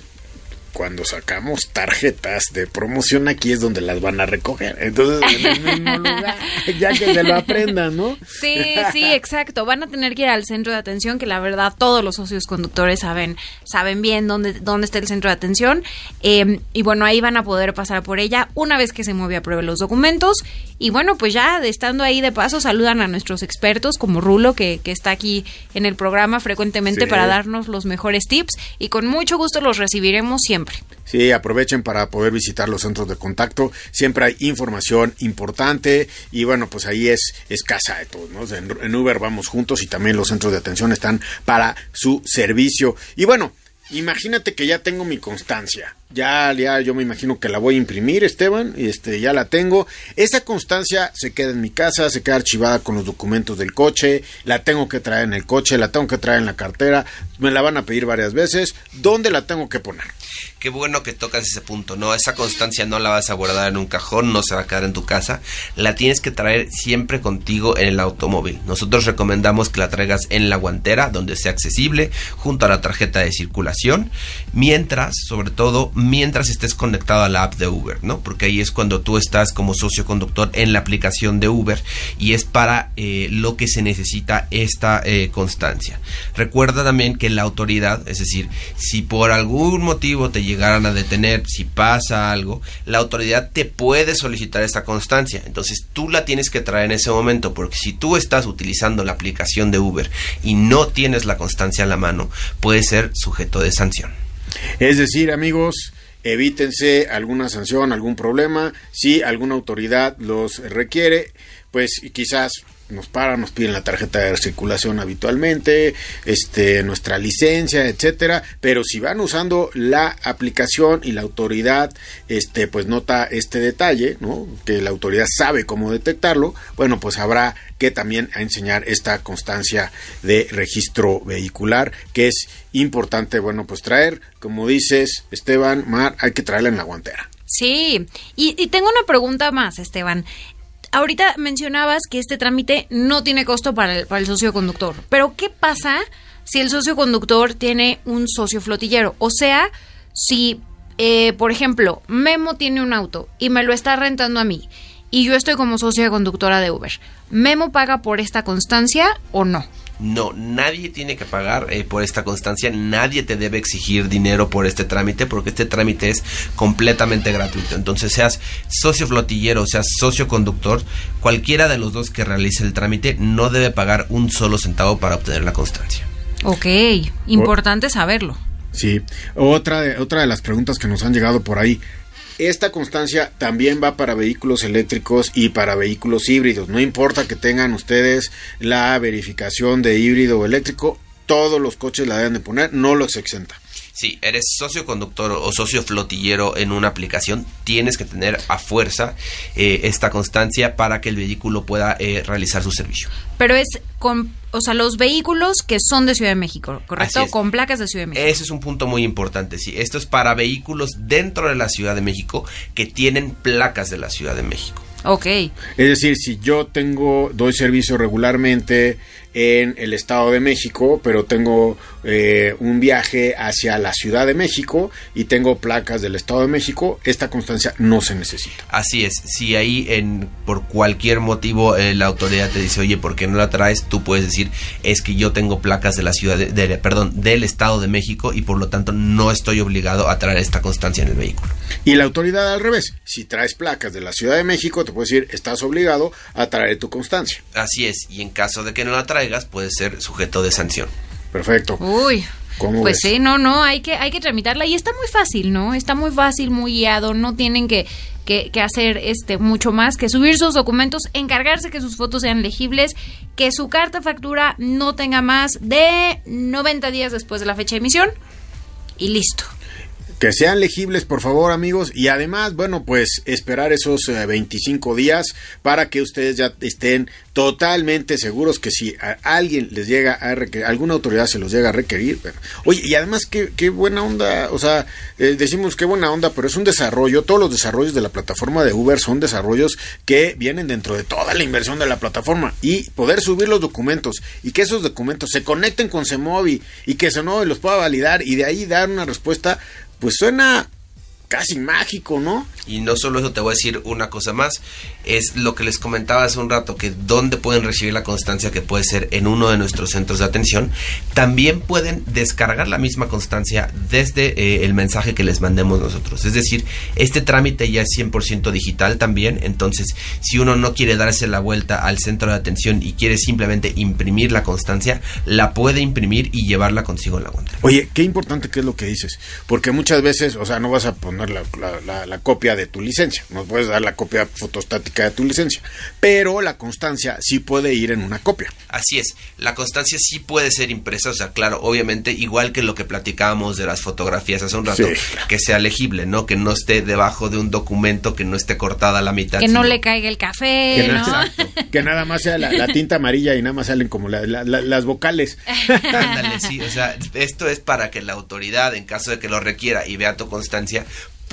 cuando sacamos tarjetas de promoción aquí es donde las van a recoger. Entonces, en el mismo lugar, ya que se lo aprendan, ¿no? Sí, sí, exacto. Van a tener que ir al centro de atención, que la verdad todos los socios conductores saben, saben bien dónde, dónde está el centro de atención. Eh, y bueno, ahí van a poder pasar por ella una vez que se mueve a prueba los documentos. Y bueno, pues ya estando ahí de paso, saludan a nuestros expertos como Rulo, que, que está aquí en el programa frecuentemente Sí. para darnos los mejores tips. Y con mucho gusto los recibiremos siempre. Sí, aprovechen para poder visitar los centros de contacto. Siempre hay información importante y bueno, pues ahí es, es casa de todos, ¿no? En, en Uber vamos juntos y también los centros de atención están para su servicio. Y bueno, imagínate que ya tengo mi constancia. Ya, ya, yo me imagino que la voy a imprimir, Esteban, este, ya la tengo. Esa constancia se queda en mi casa, se queda archivada con los documentos del coche, la tengo que traer en el coche, la tengo que traer en la cartera, me la van a pedir varias veces. ¿Dónde la tengo que poner? Qué bueno que tocas ese punto, ¿no? Esa constancia no la vas a guardar en un cajón, no se va a quedar en tu casa, la tienes que traer siempre contigo en el automóvil. Nosotros recomendamos que la traigas en la guantera, donde sea accesible, junto a la tarjeta de circulación, mientras, sobre todo, mientras estés conectado a la app de Uber, ¿no? Porque ahí es cuando tú estás como socio conductor en la aplicación de Uber y es para eh, lo que se necesita esta eh, constancia. Recuerda también que la autoridad, es decir, si por algún motivo te llegaran a detener, si pasa algo, la autoridad te puede solicitar esta constancia. Entonces tú la tienes que traer en ese momento, porque si tú estás utilizando la aplicación de Uber y no tienes la constancia a la mano, puede ser sujeto de sanción. Es decir, amigos, evítense alguna sanción, algún problema. Si alguna autoridad los requiere, pues quizás nos paran, nos piden la tarjeta de circulación habitualmente, este, nuestra licencia, etcétera. Pero si van usando la aplicación y la autoridad, este, pues nota este detalle, ¿no? Que la autoridad sabe cómo detectarlo. Bueno, pues habrá que también enseñar esta constancia de registro vehicular, que es importante, bueno, pues traer, como dices, Esteban, Mar, hay que traerla en la guantera. Sí, y, y tengo una pregunta más, Esteban. Ahorita mencionabas que este trámite no tiene costo para el, para el socio conductor, pero ¿qué pasa si el socio conductor tiene un socio flotillero? O sea, si, eh, por ejemplo, Memo tiene un auto y me lo está rentando a mí y yo estoy como socia conductora de Uber, ¿Memo paga por esta constancia o no? No, nadie tiene que pagar eh, por esta constancia, nadie te debe exigir dinero por este trámite, porque este trámite es completamente gratuito. Entonces, seas socio flotillero, seas socio conductor, cualquiera de los dos que realice el trámite no debe pagar un solo centavo para obtener la constancia. Ok, importante saberlo. Sí, otra de, otra de las preguntas que nos han llegado por ahí. Esta constancia también va para vehículos eléctricos y para vehículos híbridos. No importa que tengan ustedes la verificación de híbrido o eléctrico, todos los coches la deben de poner, no los exenta. Si eres socio conductor o socio flotillero en una aplicación, tienes que tener a fuerza eh, esta constancia para que el vehículo pueda eh, realizar su servicio. Pero es con, o sea, los vehículos que son de Ciudad de México, ¿correcto? Con placas de Ciudad de México. Ese es un punto muy importante, sí. Esto es para vehículos dentro de la Ciudad de México que tienen placas de la Ciudad de México. Ok. Es decir, si yo tengo, doy servicio regularmente en el Estado de México, pero tengo eh, un viaje hacia la Ciudad de México y tengo placas del Estado de México, esta constancia no se necesita. Así es, si ahí en por cualquier motivo eh, la autoridad te dice, oye, ¿por qué no la traes? Tú puedes decir, es que yo tengo placas de la ciudad, de, de- perdón, del Estado de México y por lo tanto no estoy obligado a traer esta constancia en el vehículo. Y la autoridad al revés, si traes placas de la Ciudad de México, te puede decir, estás obligado a traer tu constancia. Así es, y en caso de que no la traigas, puede ser sujeto de sanción. Perfecto. Uy. ¿Cómo Pues ves? sí, no, no, hay que, hay que tramitarla y está muy fácil, ¿no? Está muy fácil, muy guiado, no tienen que, que, que hacer este mucho más que subir sus documentos, encargarse que sus fotos sean legibles, que su carta factura no tenga más de 90 días después de la fecha de emisión y listo. Que sean legibles, por favor, amigos. Y además, bueno, pues esperar esos eh, 25 días para que ustedes ya estén totalmente seguros que si a alguien les llega a requerir, alguna autoridad se los llega a requerir. bueno. Oye, y además, qué, qué buena onda. O sea, eh, decimos qué buena onda, pero es un desarrollo. Todos los desarrollos de la plataforma de Uber son desarrollos que vienen dentro de toda la inversión de la plataforma. Y poder subir los documentos y que esos documentos se conecten con Semovi y que Semovi los pueda validar y de ahí dar una respuesta pues suena casi mágico, ¿no? Y no solo eso, te voy a decir una cosa más, es lo que les comentaba hace un rato, que dónde pueden recibir la constancia que puede ser en uno de nuestros centros de atención, también pueden descargar la misma constancia desde eh, el mensaje que les mandemos nosotros. Es decir, este trámite ya es 100% digital también, entonces si uno no quiere darse la vuelta al centro de atención y quiere simplemente imprimir la constancia, la puede imprimir y llevarla consigo en la cuenta. Oye, qué importante que es lo que dices, porque muchas veces, o sea, no vas a poner la, la, la copia de tu licencia. No puedes dar la copia fotostática de tu licencia. Pero la constancia sí puede ir en una copia. Así es. La constancia sí puede ser impresa. O sea, claro, obviamente, igual que lo que platicábamos de las fotografías hace un rato, que sea legible, ¿no? Que no esté debajo de un documento, que no esté cortada a la mitad. Que no le caiga el café. Que, ¿no? que nada más sea la, tinta amarilla y nada más salen como las vocales. Ándale, sí. O sea, esto es para que la autoridad, en caso de que lo requiera y vea tu constancia,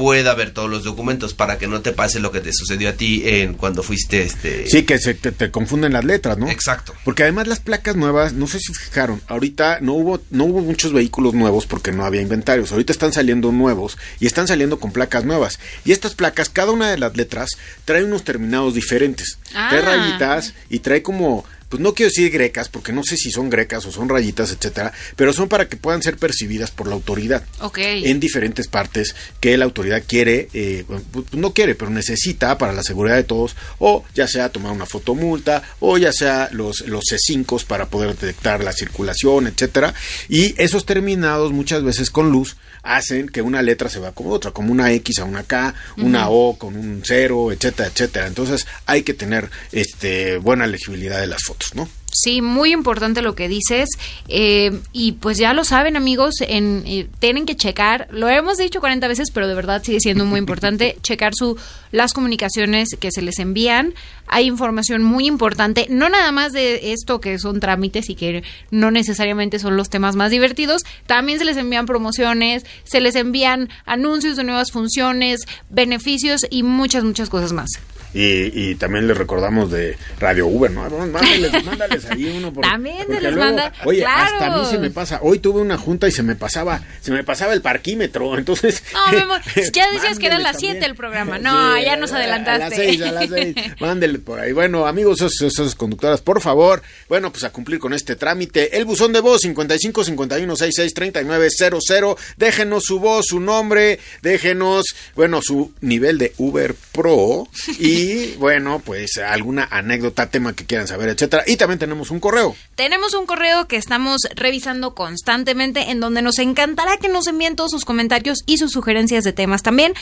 pueda ver todos los documentos para que no te pase lo que te sucedió a ti en cuando fuiste este sí que se te, confunden las letras no exacto. Porque además las placas nuevas no sé si fijaron ahorita no hubo no hubo muchos vehículos nuevos porque no había inventarios. Ahorita están saliendo nuevos y están saliendo con placas nuevas. Y estas placas cada una de las letras trae unos terminados diferentes. Trae ah. rayitas y trae como pues no quiero decir grecas, porque no sé si son grecas o son rayitas, etcétera, pero son para que puedan ser percibidas por la autoridad. En diferentes partes que la autoridad quiere, eh, pues no quiere, pero necesita para la seguridad de todos, o ya sea tomar una fotomulta, o ya sea los, los C5 para poder detectar la circulación, etcétera. Y esos terminados, muchas veces con luz, hacen que una letra se vea como otra, como una X a una K, una O con un cero, etcétera, etcétera. Entonces hay que tener este buena legibilidad de las fotos, ¿no? Sí, muy importante lo que dices. Eh, y pues ya lo saben, amigos, en, eh, tienen que checar, lo hemos dicho 40 veces, pero de verdad sigue siendo muy importante, checar su, las comunicaciones que se les envían. Hay información muy importante, no nada más de esto que son trámites y que no necesariamente son los temas más divertidos, también se les envían promociones, se les envían anuncios de nuevas funciones, beneficios y muchas, muchas cosas más. Y, y, también les recordamos de Radio Uber, ¿no? Mándales, mándales ahí uno. Por, también se les manda. Oye, hasta a mí se me pasa. Hoy tuve una junta y se me pasaba, se me pasaba el parquímetro. Entonces. No, mi amor, ya decías que eran las 7 el programa. No, ya nos adelantaste. A las 6, a las 6. Mándele por ahí. Bueno, amigos, esas, conductoras, por favor, bueno, pues a cumplir con este trámite. El buzón de voz 55 51 66 39 00. Déjenos su voz, su nombre, déjenos, bueno, su nivel de Uber Pro y bueno, pues alguna anécdota, tema que quieran saber, etcétera. Y también tenemos un correo. Tenemos un correo que estamos revisando constantemente en donde nos encantará que nos envíen todos sus comentarios y sus sugerencias de temas también.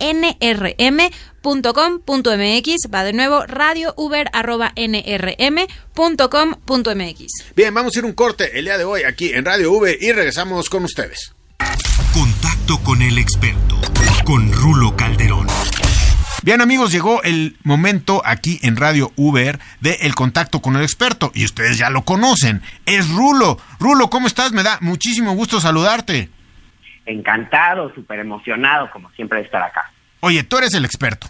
radiouber@nrm.com.mx va de nuevo radiouber@nrm.com.mx. Bien, vamos a ir un corte el día de hoy aquí en Radio Uber y regresamos con ustedes. Contacto con el experto, con Rulo Calderón. Bien amigos, llegó el momento aquí en Radio Uber de el contacto con el experto y ustedes ya lo conocen, es Rulo. Rulo, ¿cómo estás? Me da muchísimo gusto saludarte. Encantado, súper emocionado como siempre de estar acá. Oye, tú eres el experto.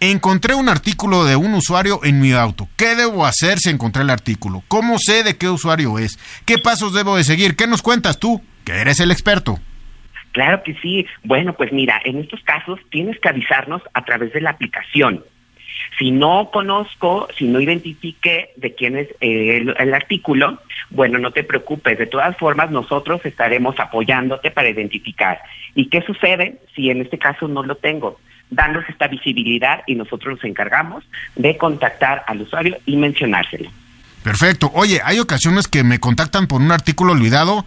Encontré un artículo de un usuario en mi auto. ¿Qué debo hacer si encontré el artículo? ¿Cómo sé de qué usuario es? ¿Qué pasos debo de seguir? ¿Qué nos cuentas tú? Que eres el experto. Claro que sí. Bueno, pues mira, en estos casos tienes que avisarnos a través de la aplicación. Si no conozco, si no identifique de quién es eh, el, artículo, bueno, no te preocupes. De todas formas, nosotros estaremos apoyándote para identificar. ¿Y qué sucede si en este caso no lo tengo? Danos esta visibilidad y nosotros nos encargamos de contactar al usuario y mencionárselo. Perfecto. Oye, hay ocasiones que me contactan por un artículo olvidado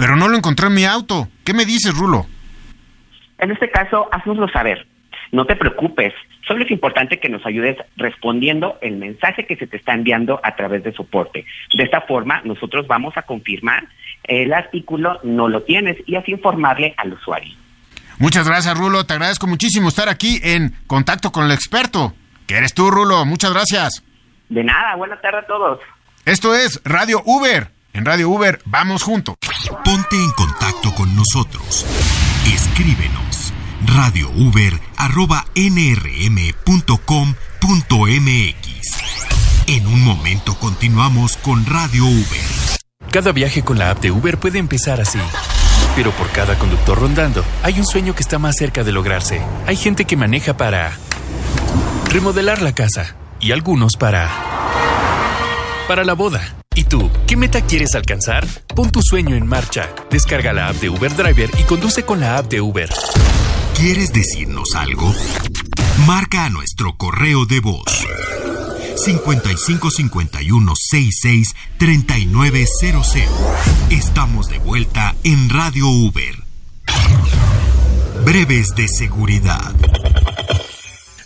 pero no lo encontré en mi auto. ¿Qué me dices, Rulo? En este caso, haznoslo saber. No te preocupes. Solo es importante que nos ayudes respondiendo el mensaje que se te está enviando a través de soporte. De esta forma, nosotros vamos a confirmar el artículo no lo tienes y así informarle al usuario. Muchas gracias, Rulo. Te agradezco muchísimo estar aquí en contacto con el experto. ¿Qué eres tú, Rulo? Muchas gracias. De nada. Buenas tardes a todos. Esto es Radio Uber. En Radio Uber, vamos juntos. Ponte en contacto con nosotros. Escríbenos radiouber.nrm.com.mx. En un momento continuamos con Radio Uber. Cada viaje con la app de Uber puede empezar así suspiro por cada conductor rondando, hay un sueño que está más cerca de lograrse. Hay gente que maneja para remodelar la casa y algunos para para la boda. ¿Y tú, qué meta quieres alcanzar? Pon tu sueño en marcha. Descarga la app de Uber Driver y conduce con la app de Uber. ¿Quieres decirnos algo? Marca a nuestro correo de voz 5551 66 3900. Estamos de vuelta en Radio Uber. Breves de seguridad.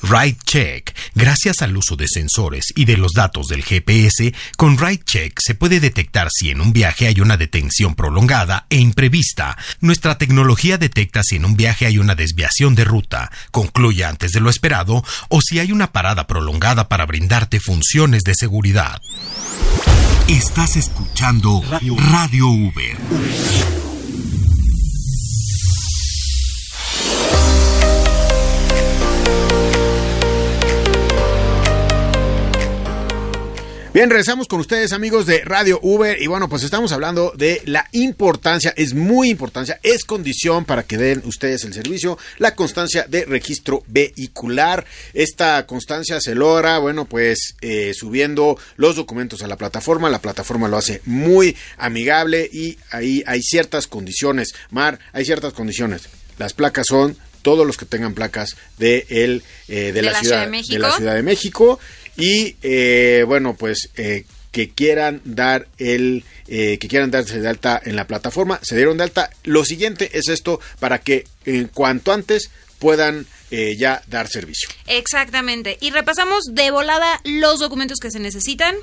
Ride Check. Gracias al uso de sensores y de los datos del GPS, con Ride Check se puede detectar si en un viaje hay una detención prolongada e imprevista. Nuestra tecnología detecta si en un viaje hay una desviación de ruta, concluye antes de lo esperado, o si hay una parada prolongada para brindarte funciones de seguridad. Estás escuchando Radio, Uber. Bien, regresamos con ustedes amigos de Radio Uber y bueno, pues estamos hablando de la importancia, es muy importancia, es condición para que den ustedes el servicio, la constancia de registro vehicular. Esta constancia se logra, bueno, pues eh, subiendo los documentos a la plataforma, la plataforma lo hace muy amigable y ahí hay ciertas condiciones. Mar, hay ciertas condiciones. Las placas son todos los que tengan placas de, el, eh, de, la, ciudad, de la Ciudad de México y eh, bueno pues eh, que quieran dar el eh, que quieran darse de alta en la plataforma se dieron de alta. Lo siguiente es esto para que en cuanto antes puedan ya dar servicio. Exactamente. Y repasamos de volada los documentos que se necesitan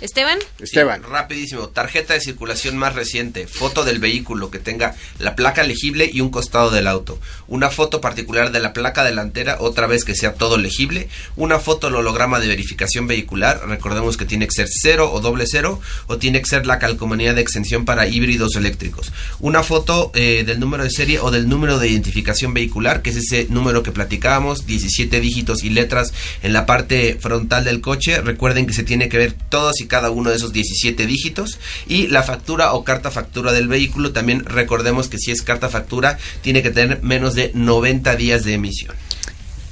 Esteban. Esteban. rapidísimo. Tarjeta de circulación más reciente. Foto del vehículo que tenga la placa legible y un costado del auto. Una foto particular de la placa delantera, otra vez que sea todo legible. Una foto holograma de verificación vehicular. Recordemos que tiene que ser cero o doble cero. O tiene que ser la calcomanía de extensión para híbridos eléctricos. Una foto eh, del número de serie o del número de identificación vehicular, que es ese número que platicábamos. 17 dígitos y letras en la parte frontal del coche. Recuerden que se tiene que ver todos y cada uno de esos 17 dígitos y la factura o carta factura del vehículo también recordemos que si es carta factura tiene que tener menos de 90 días de emisión.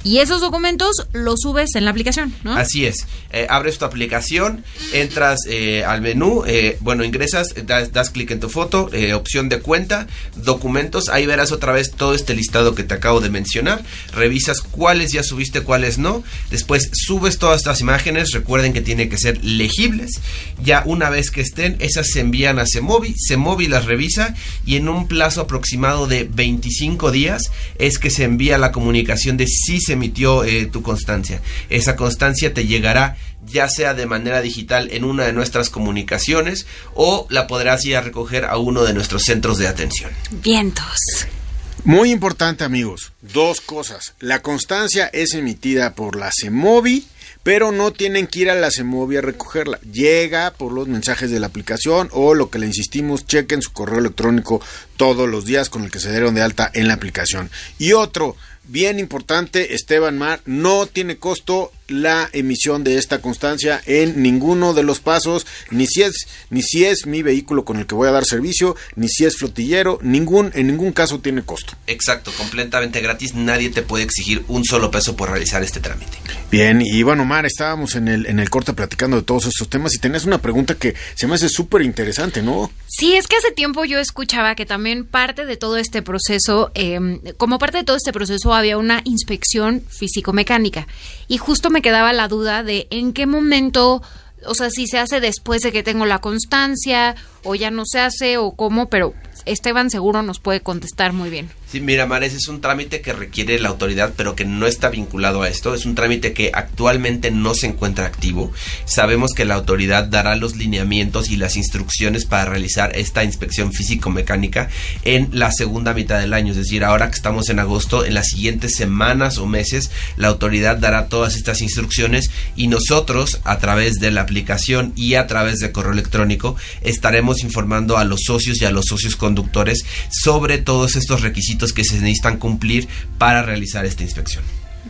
Y esos documentos los subes en la aplicación, ¿no? Así es. Eh, abres tu aplicación, entras eh, al menú, eh, bueno, ingresas, das, das clic en tu foto, opción de cuenta, documentos, ahí verás otra vez todo este listado que te acabo de mencionar, revisas cuáles ya subiste, cuáles no, después subes todas estas imágenes, recuerden que tienen que ser legibles, ya una vez que estén, esas se envían a Semovi, Semovi las revisa y en un plazo aproximado de 25 días es que se envía la comunicación de si se emitió eh, tu constancia. Esa constancia te llegará ya sea de manera digital en una de nuestras comunicaciones o la podrás ir a recoger a uno de nuestros centros de atención. Vientos. Muy importante amigos, dos cosas. La constancia es emitida por la CEMOVI, pero no tienen que ir a la CEMOVI a recogerla. Llega por los mensajes de la aplicación o lo que le insistimos, chequen su correo electrónico todos los días con el que se dieron de alta en la aplicación. Y otro, bien importante, Esteban Mar, no tiene costo la emisión de esta constancia en ninguno de los pasos, ni si es ni si es mi vehículo con el que voy a dar servicio, ni si es flotillero, ningún en ningún caso tiene costo. Exacto, completamente gratis, nadie te puede exigir un solo peso por realizar este trámite. Bien, y bueno, Mar, estábamos en el en el corte platicando de todos estos temas y tenías una pregunta que se me hace súper interesante, ¿no? Sí, es que hace tiempo yo escuchaba que también parte de todo este proceso, em, como parte de todo este proceso había una inspección físico-mecánica y justo me quedaba la duda de en qué momento, o sea, si se hace después de que tengo la constancia o ya no se hace o cómo, pero Esteban seguro nos puede contestar muy bien. Sí, mira, Mares, es un trámite que requiere la autoridad, pero que no está vinculado a esto. Es un trámite que actualmente no se encuentra activo. Sabemos que la autoridad dará los lineamientos y las instrucciones para realizar esta inspección físico-mecánica en la segunda mitad del año. Es decir, ahora que estamos en agosto, en las siguientes semanas o meses, la autoridad dará todas estas instrucciones y nosotros, a través de la aplicación y a través de correo electrónico, estaremos informando a los socios y a los socios conductores sobre todos estos requisitos que se necesitan cumplir para realizar esta inspección.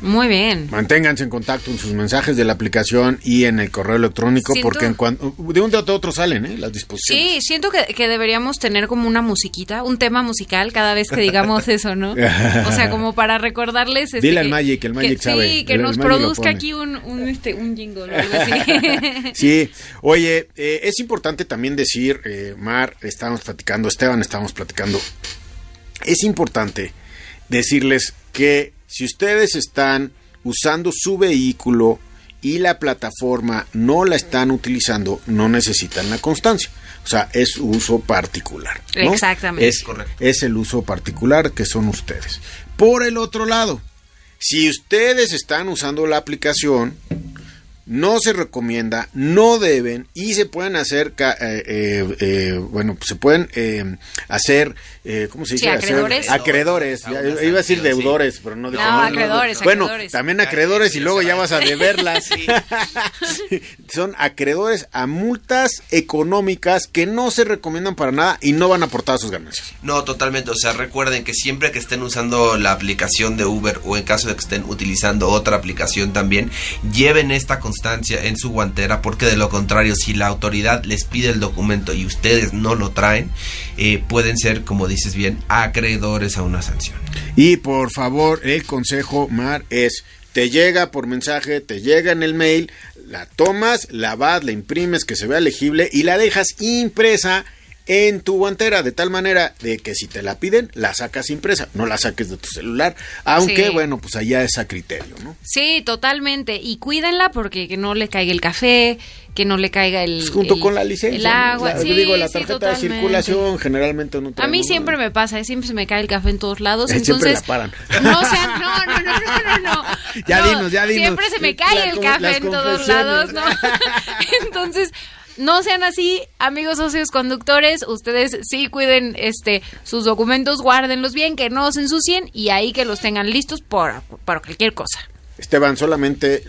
Muy bien. Manténganse en contacto en sus mensajes de la aplicación y en el correo electrónico, Siento- porque en cuan- de un día a otro salen ¿eh? las disposiciones. Sí, siento que, que deberíamos tener como una musiquita, un tema musical cada vez que digamos eso, ¿no? O sea, como para recordarles. este, Dile al Magic, el Magic que, sabe. Sí, que nos produzca aquí un, un, este, un jingle o algo así. Sí, oye, eh, es importante también decir, eh, Mar, estábamos platicando, Esteban, estábamos platicando, es importante decirles que si ustedes están usando su vehículo y la plataforma no la están utilizando, no necesitan la constancia. O sea, es uso particular. ¿no? Exactamente. Es, es el uso particular que son ustedes. Por el otro lado, si ustedes están usando la aplicación, no se recomienda, no deben y se pueden hacer, ca- eh, eh, eh, bueno, pues se pueden eh, hacer, eh, ¿cómo se Sí, dice? Hacer- acreedores. acreedores. Iba a decir sí. deudores, pero no. No, dije- acreedores, Bueno, acreedores. también acreedores y luego ya vas a deberlas. Sí. Son acreedores a multas económicas que no se recomiendan para nada y no van a aportar sus ganancias. No, totalmente. O sea, recuerden que siempre que estén usando la aplicación de Uber o en caso de que estén utilizando otra aplicación también, lleven esta constancia en su guantera porque de lo contrario, si la autoridad les pide el documento y ustedes no lo traen, eh, pueden ser, como dices bien, acreedores a una sanción. Y por favor, el consejo, Mar, es, te llega por mensaje, te llega en el mail, la tomas, la vas, la imprimes, que se vea legible y la dejas impresa en tu guantera, de tal manera de que si te la piden, la sacas impresa, no la saques de tu celular, aunque Sí. bueno, pues allá es a criterio, ¿no? Sí, totalmente. Y cuídenla porque que no le caiga el café, que no le caiga el. Pues junto el- con la licencia. El ¿no? agua. La- sí, digo, la sí, tarjeta de circulación generalmente no A mí siempre me pasa, ¿eh? siempre se me cae el café en todos lados. Eh, siempre entonces, la paran. No sean, no, no, no, no, no, no. Ya No, dinos, ya dinos. Siempre se me cae La el café en todos lados, ¿no? Entonces, no sean así, amigos socios conductores, ustedes sí cuiden este sus documentos, guárdenlos bien, que no se ensucien y ahí que los tengan listos por cualquier cosa. Esteban, solamente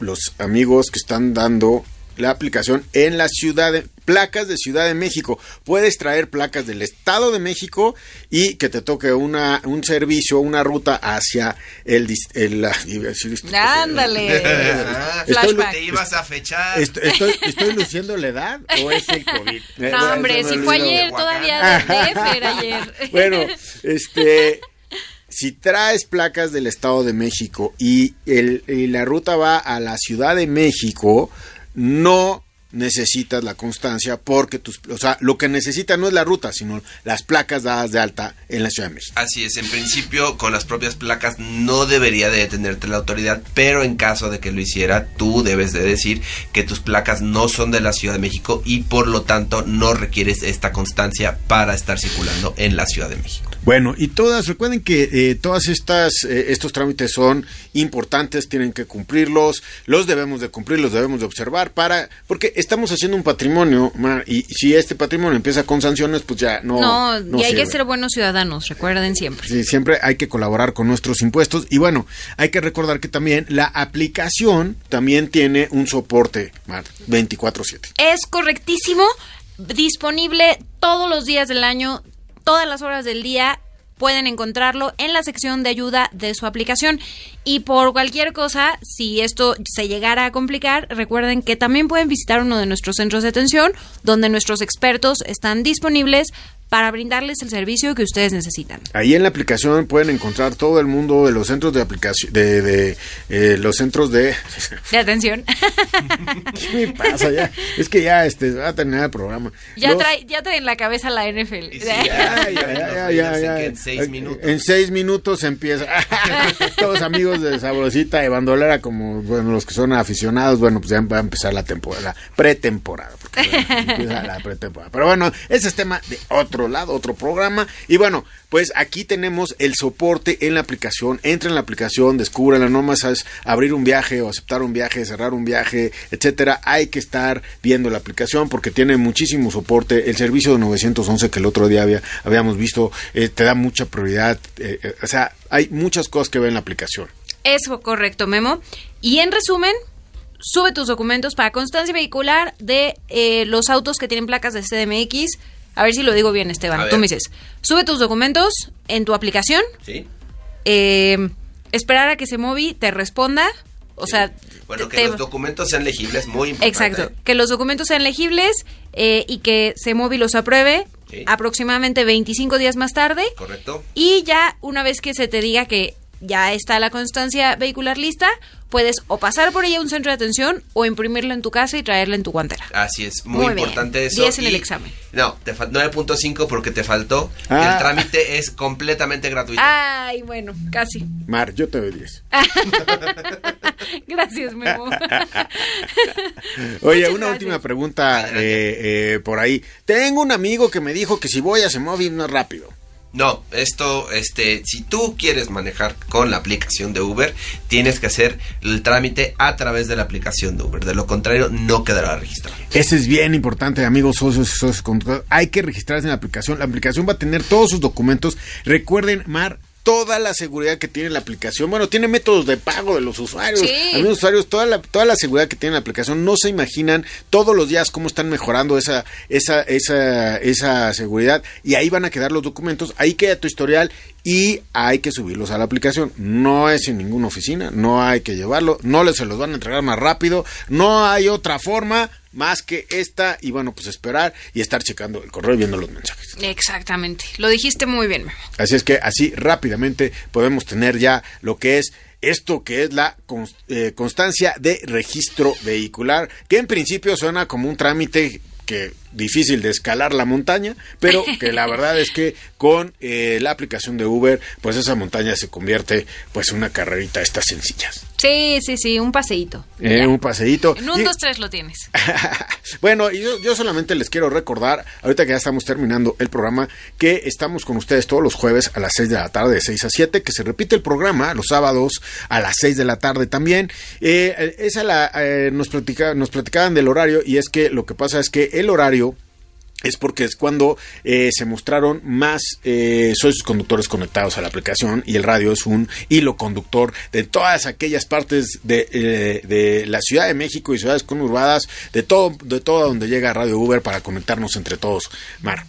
los amigos que están dando la aplicación en la ciudad de placas de Ciudad de México. Puedes traer placas del Estado de México y que te toque una un servicio, una ruta hacia el, el-. Ándale. Ah, Estoy- Flashback. te ibas a fechar. Est- Estoy, estoy luciendo la edad o es el COVID? No, hombre, si fue ayer, todavía de, DF era ayer. Bueno, este, si traes placas del Estado de México y, el, y la ruta va a la Ciudad de México, no necesitas la constancia porque tus, o sea, lo que necesitas no es la ruta, sino las placas dadas de alta en la Ciudad de México. Así es, en principio con las propias placas no debería de detenerte la autoridad, pero en caso de que lo hiciera, tú debes de decir que tus placas no son de la Ciudad de México y por lo tanto no requieres esta constancia para estar circulando en la Ciudad de México. Bueno, y todas, recuerden que eh, todas estas, eh, estos trámites son importantes, tienen que cumplirlos, los debemos de cumplir, los debemos de observar para, porque estamos haciendo un patrimonio, y si este patrimonio empieza con sanciones, pues ya no. No, no y hay que ser buenos ciudadanos, recuerden siempre. Sí, siempre hay que colaborar con nuestros impuestos y bueno, hay que recordar que también la aplicación también tiene un soporte, Mar, 24/7. Es correctísimo, disponible todos los días del año, todas las horas del día. Pueden encontrarlo en la sección de ayuda de su aplicación. Y por cualquier cosa, si esto se llegara a complicar, recuerden que también pueden visitar uno de nuestros centros de atención, donde nuestros expertos están disponibles para brindarles el servicio que ustedes necesitan. Ahí en la aplicación pueden encontrar todo el mundo de los centros de aplicación, de, de, eh, los centros de... De atención. ¿Qué me pasa ya? Es que ya este, va a terminar el programa. ya, Los- trae, ya trae en la cabeza la NFL. Sí, Ya, ya, ya, ya, ya. En seis minutos. En seis minutos empieza. Todos amigos de Sabrosita y Bandolera, como bueno, los que son aficionados, bueno, pues ya va a empezar la temporada, la pretemporada. porque, bueno, empieza la pretemporada. Pero bueno, ese es tema de otro lado, otro programa. Y bueno, pues aquí tenemos el soporte en la aplicación. Entra en la aplicación, descúbrela, no más es abrir un viaje o aceptar un viaje, cerrar un viaje, etcétera. Hay que estar viendo la aplicación porque tiene muchísimo soporte. El servicio de 911 que el otro día había, habíamos visto eh, te da mucha prioridad. eh, eh, o sea, hay muchas cosas que ver en la aplicación. Eso correcto, Memo. Y en resumen, sube tus documentos para constancia vehicular de eh, los autos que tienen placas de CDMX. A ver si lo digo bien, Esteban. Tú me dices, sube tus documentos en tu aplicación. ¿Sí? eh, esperar a que Semovi te responda. O sea, Bueno, que te- los documentos sean legibles, muy importante. Exacto, que los documentos sean legibles eh, y que Semovi los apruebe Sí. aproximadamente 25 días más tarde. ¿Correcto? Y ya una vez que se te diga que ya está la constancia vehicular lista, puedes o pasar por ella a un centro de atención o imprimirla en tu casa y traerla en tu guantera. Así es, muy, Muy bien. importante eso. 10 en el examen. No, te fal- 9.5 porque te faltó que Ah. el trámite es completamente gratuito. Ay, bueno, casi. Mar, yo te doy 10. Gracias, Memo. Oye, Muchas una gracias. última pregunta eh, eh, por ahí. Tengo un amigo que me dijo que si voy a Semovi no es rápido. No, esto, este, si tú quieres manejar con la aplicación de Uber, tienes que hacer el trámite a través de la aplicación de Uber. De lo contrario, no quedará registrado. Ese es bien importante, amigos socios socios. Hay que registrarse en la aplicación. La aplicación va a tener todos sus documentos. Recuerden, Mar, toda la seguridad que tiene la aplicación. Bueno, tiene métodos de pago de los usuarios. Sí. Amigos usuarios, toda la, toda la seguridad que tiene la aplicación. No se imaginan todos los días cómo están mejorando esa, esa, esa, esa seguridad. Y ahí van a quedar los documentos. Ahí queda tu historial. Y hay que subirlos a la aplicación. No es en ninguna oficina, no hay que llevarlo, no les se los van a entregar más rápido, no hay otra forma más que esta y bueno, pues esperar y estar checando el correo y viendo los mensajes. Exactamente. Lo dijiste muy bien. Así es que así rápidamente podemos tener ya lo que es esto que es la eh, constancia de registro vehicular, que en principio suena como un trámite que difícil de escalar la montaña, pero que la verdad es que con eh, la aplicación de Uber, pues esa montaña se convierte pues en una carrerita estas sencillas. Sí, sí, sí, un paseíto. Eh, un paseíto. En un, Y- dos, tres lo tienes. bueno, y yo, yo solamente les quiero recordar, ahorita que ya estamos terminando el programa, que estamos con ustedes todos los jueves a las 6 de la tarde, de 6 a 7, que se repite el programa los sábados a las 6 de la tarde también. Eh, esa la, nos, platica- nos platicaban del horario y es que lo que pasa es que el horario es porque es cuando eh, se mostraron más eh, conductores conectados a la aplicación y el radio es un hilo conductor de todas aquellas partes de, eh, de la Ciudad de México y ciudades conurbadas, de todo, de todo donde llega Radio Uber para conectarnos entre todos. Mar.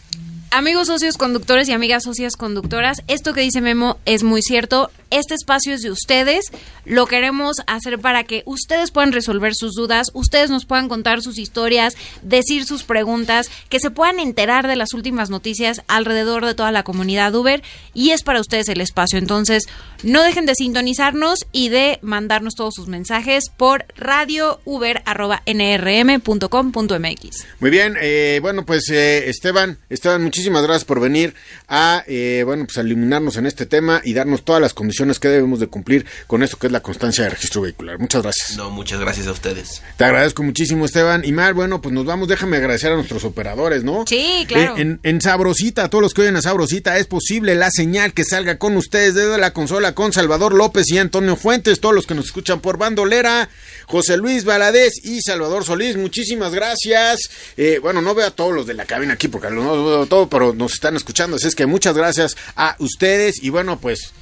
Amigos socios conductores y amigas socias conductoras, esto que dice Memo es muy cierto. Este espacio es de ustedes. Lo queremos hacer para que ustedes puedan resolver sus dudas, ustedes nos puedan contar sus historias, decir sus preguntas, que se puedan enterar de las últimas noticias alrededor de toda la comunidad Uber. Y es para ustedes el espacio. Entonces, no dejen de sintonizarnos y de mandarnos todos sus mensajes por radiouber.nrm.com.mx. Muy bien, eh, bueno, pues eh, Esteban, Esteban, muchísimas gracias por venir a, eh, bueno, pues a iluminarnos en este tema y darnos todas las condiciones que debemos de cumplir con esto que es la constancia de registro vehicular. Muchas gracias. No, muchas gracias a ustedes. Te agradezco muchísimo, Esteban. Y Mar, bueno, pues nos vamos. Déjame agradecer a nuestros operadores, ¿no? Sí, claro. Eh, en, en Sabrosita, a todos los que oyen a Sabrosita, es posible la señal que salga con ustedes desde la consola con Salvador López y Antonio Fuentes, todos los que nos escuchan por Bandolera, José Luis Valadez y Salvador Solís. Muchísimas gracias. Eh, bueno, no veo a todos los de la cabina aquí porque no veo todo, pero nos están escuchando. Así es que muchas gracias a ustedes. Y bueno, pues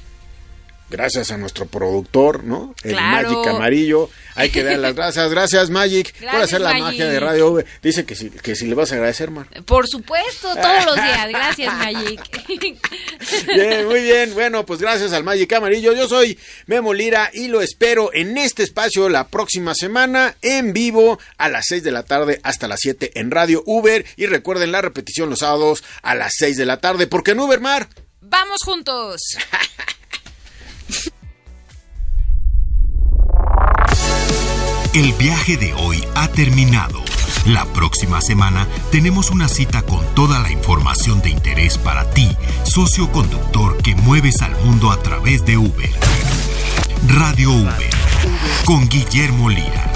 gracias a nuestro productor, ¿no? El Claro. Magic Amarillo. Hay que dar las gracias. Gracias, Magic, por Gracias, hacer la Magic. magia de Radio V. Dice que si, que si le vas a agradecer, Mar. Por supuesto, todos los días. Gracias, Magic. Bien, muy bien. Bueno, pues gracias al Magic Amarillo. Yo soy Memo Lira y lo espero en este espacio la próxima semana en vivo a las 6 de la tarde hasta las 7 en Radio Uber. Y recuerden la repetición los sábados a las 6 de la tarde, porque en Uber Mar. Vamos juntos. El viaje de hoy ha terminado. La próxima semana tenemos una cita con toda la información de interés para ti, socio conductor que mueves al mundo a través de Uber. Radio Uber con Guillermo Lira.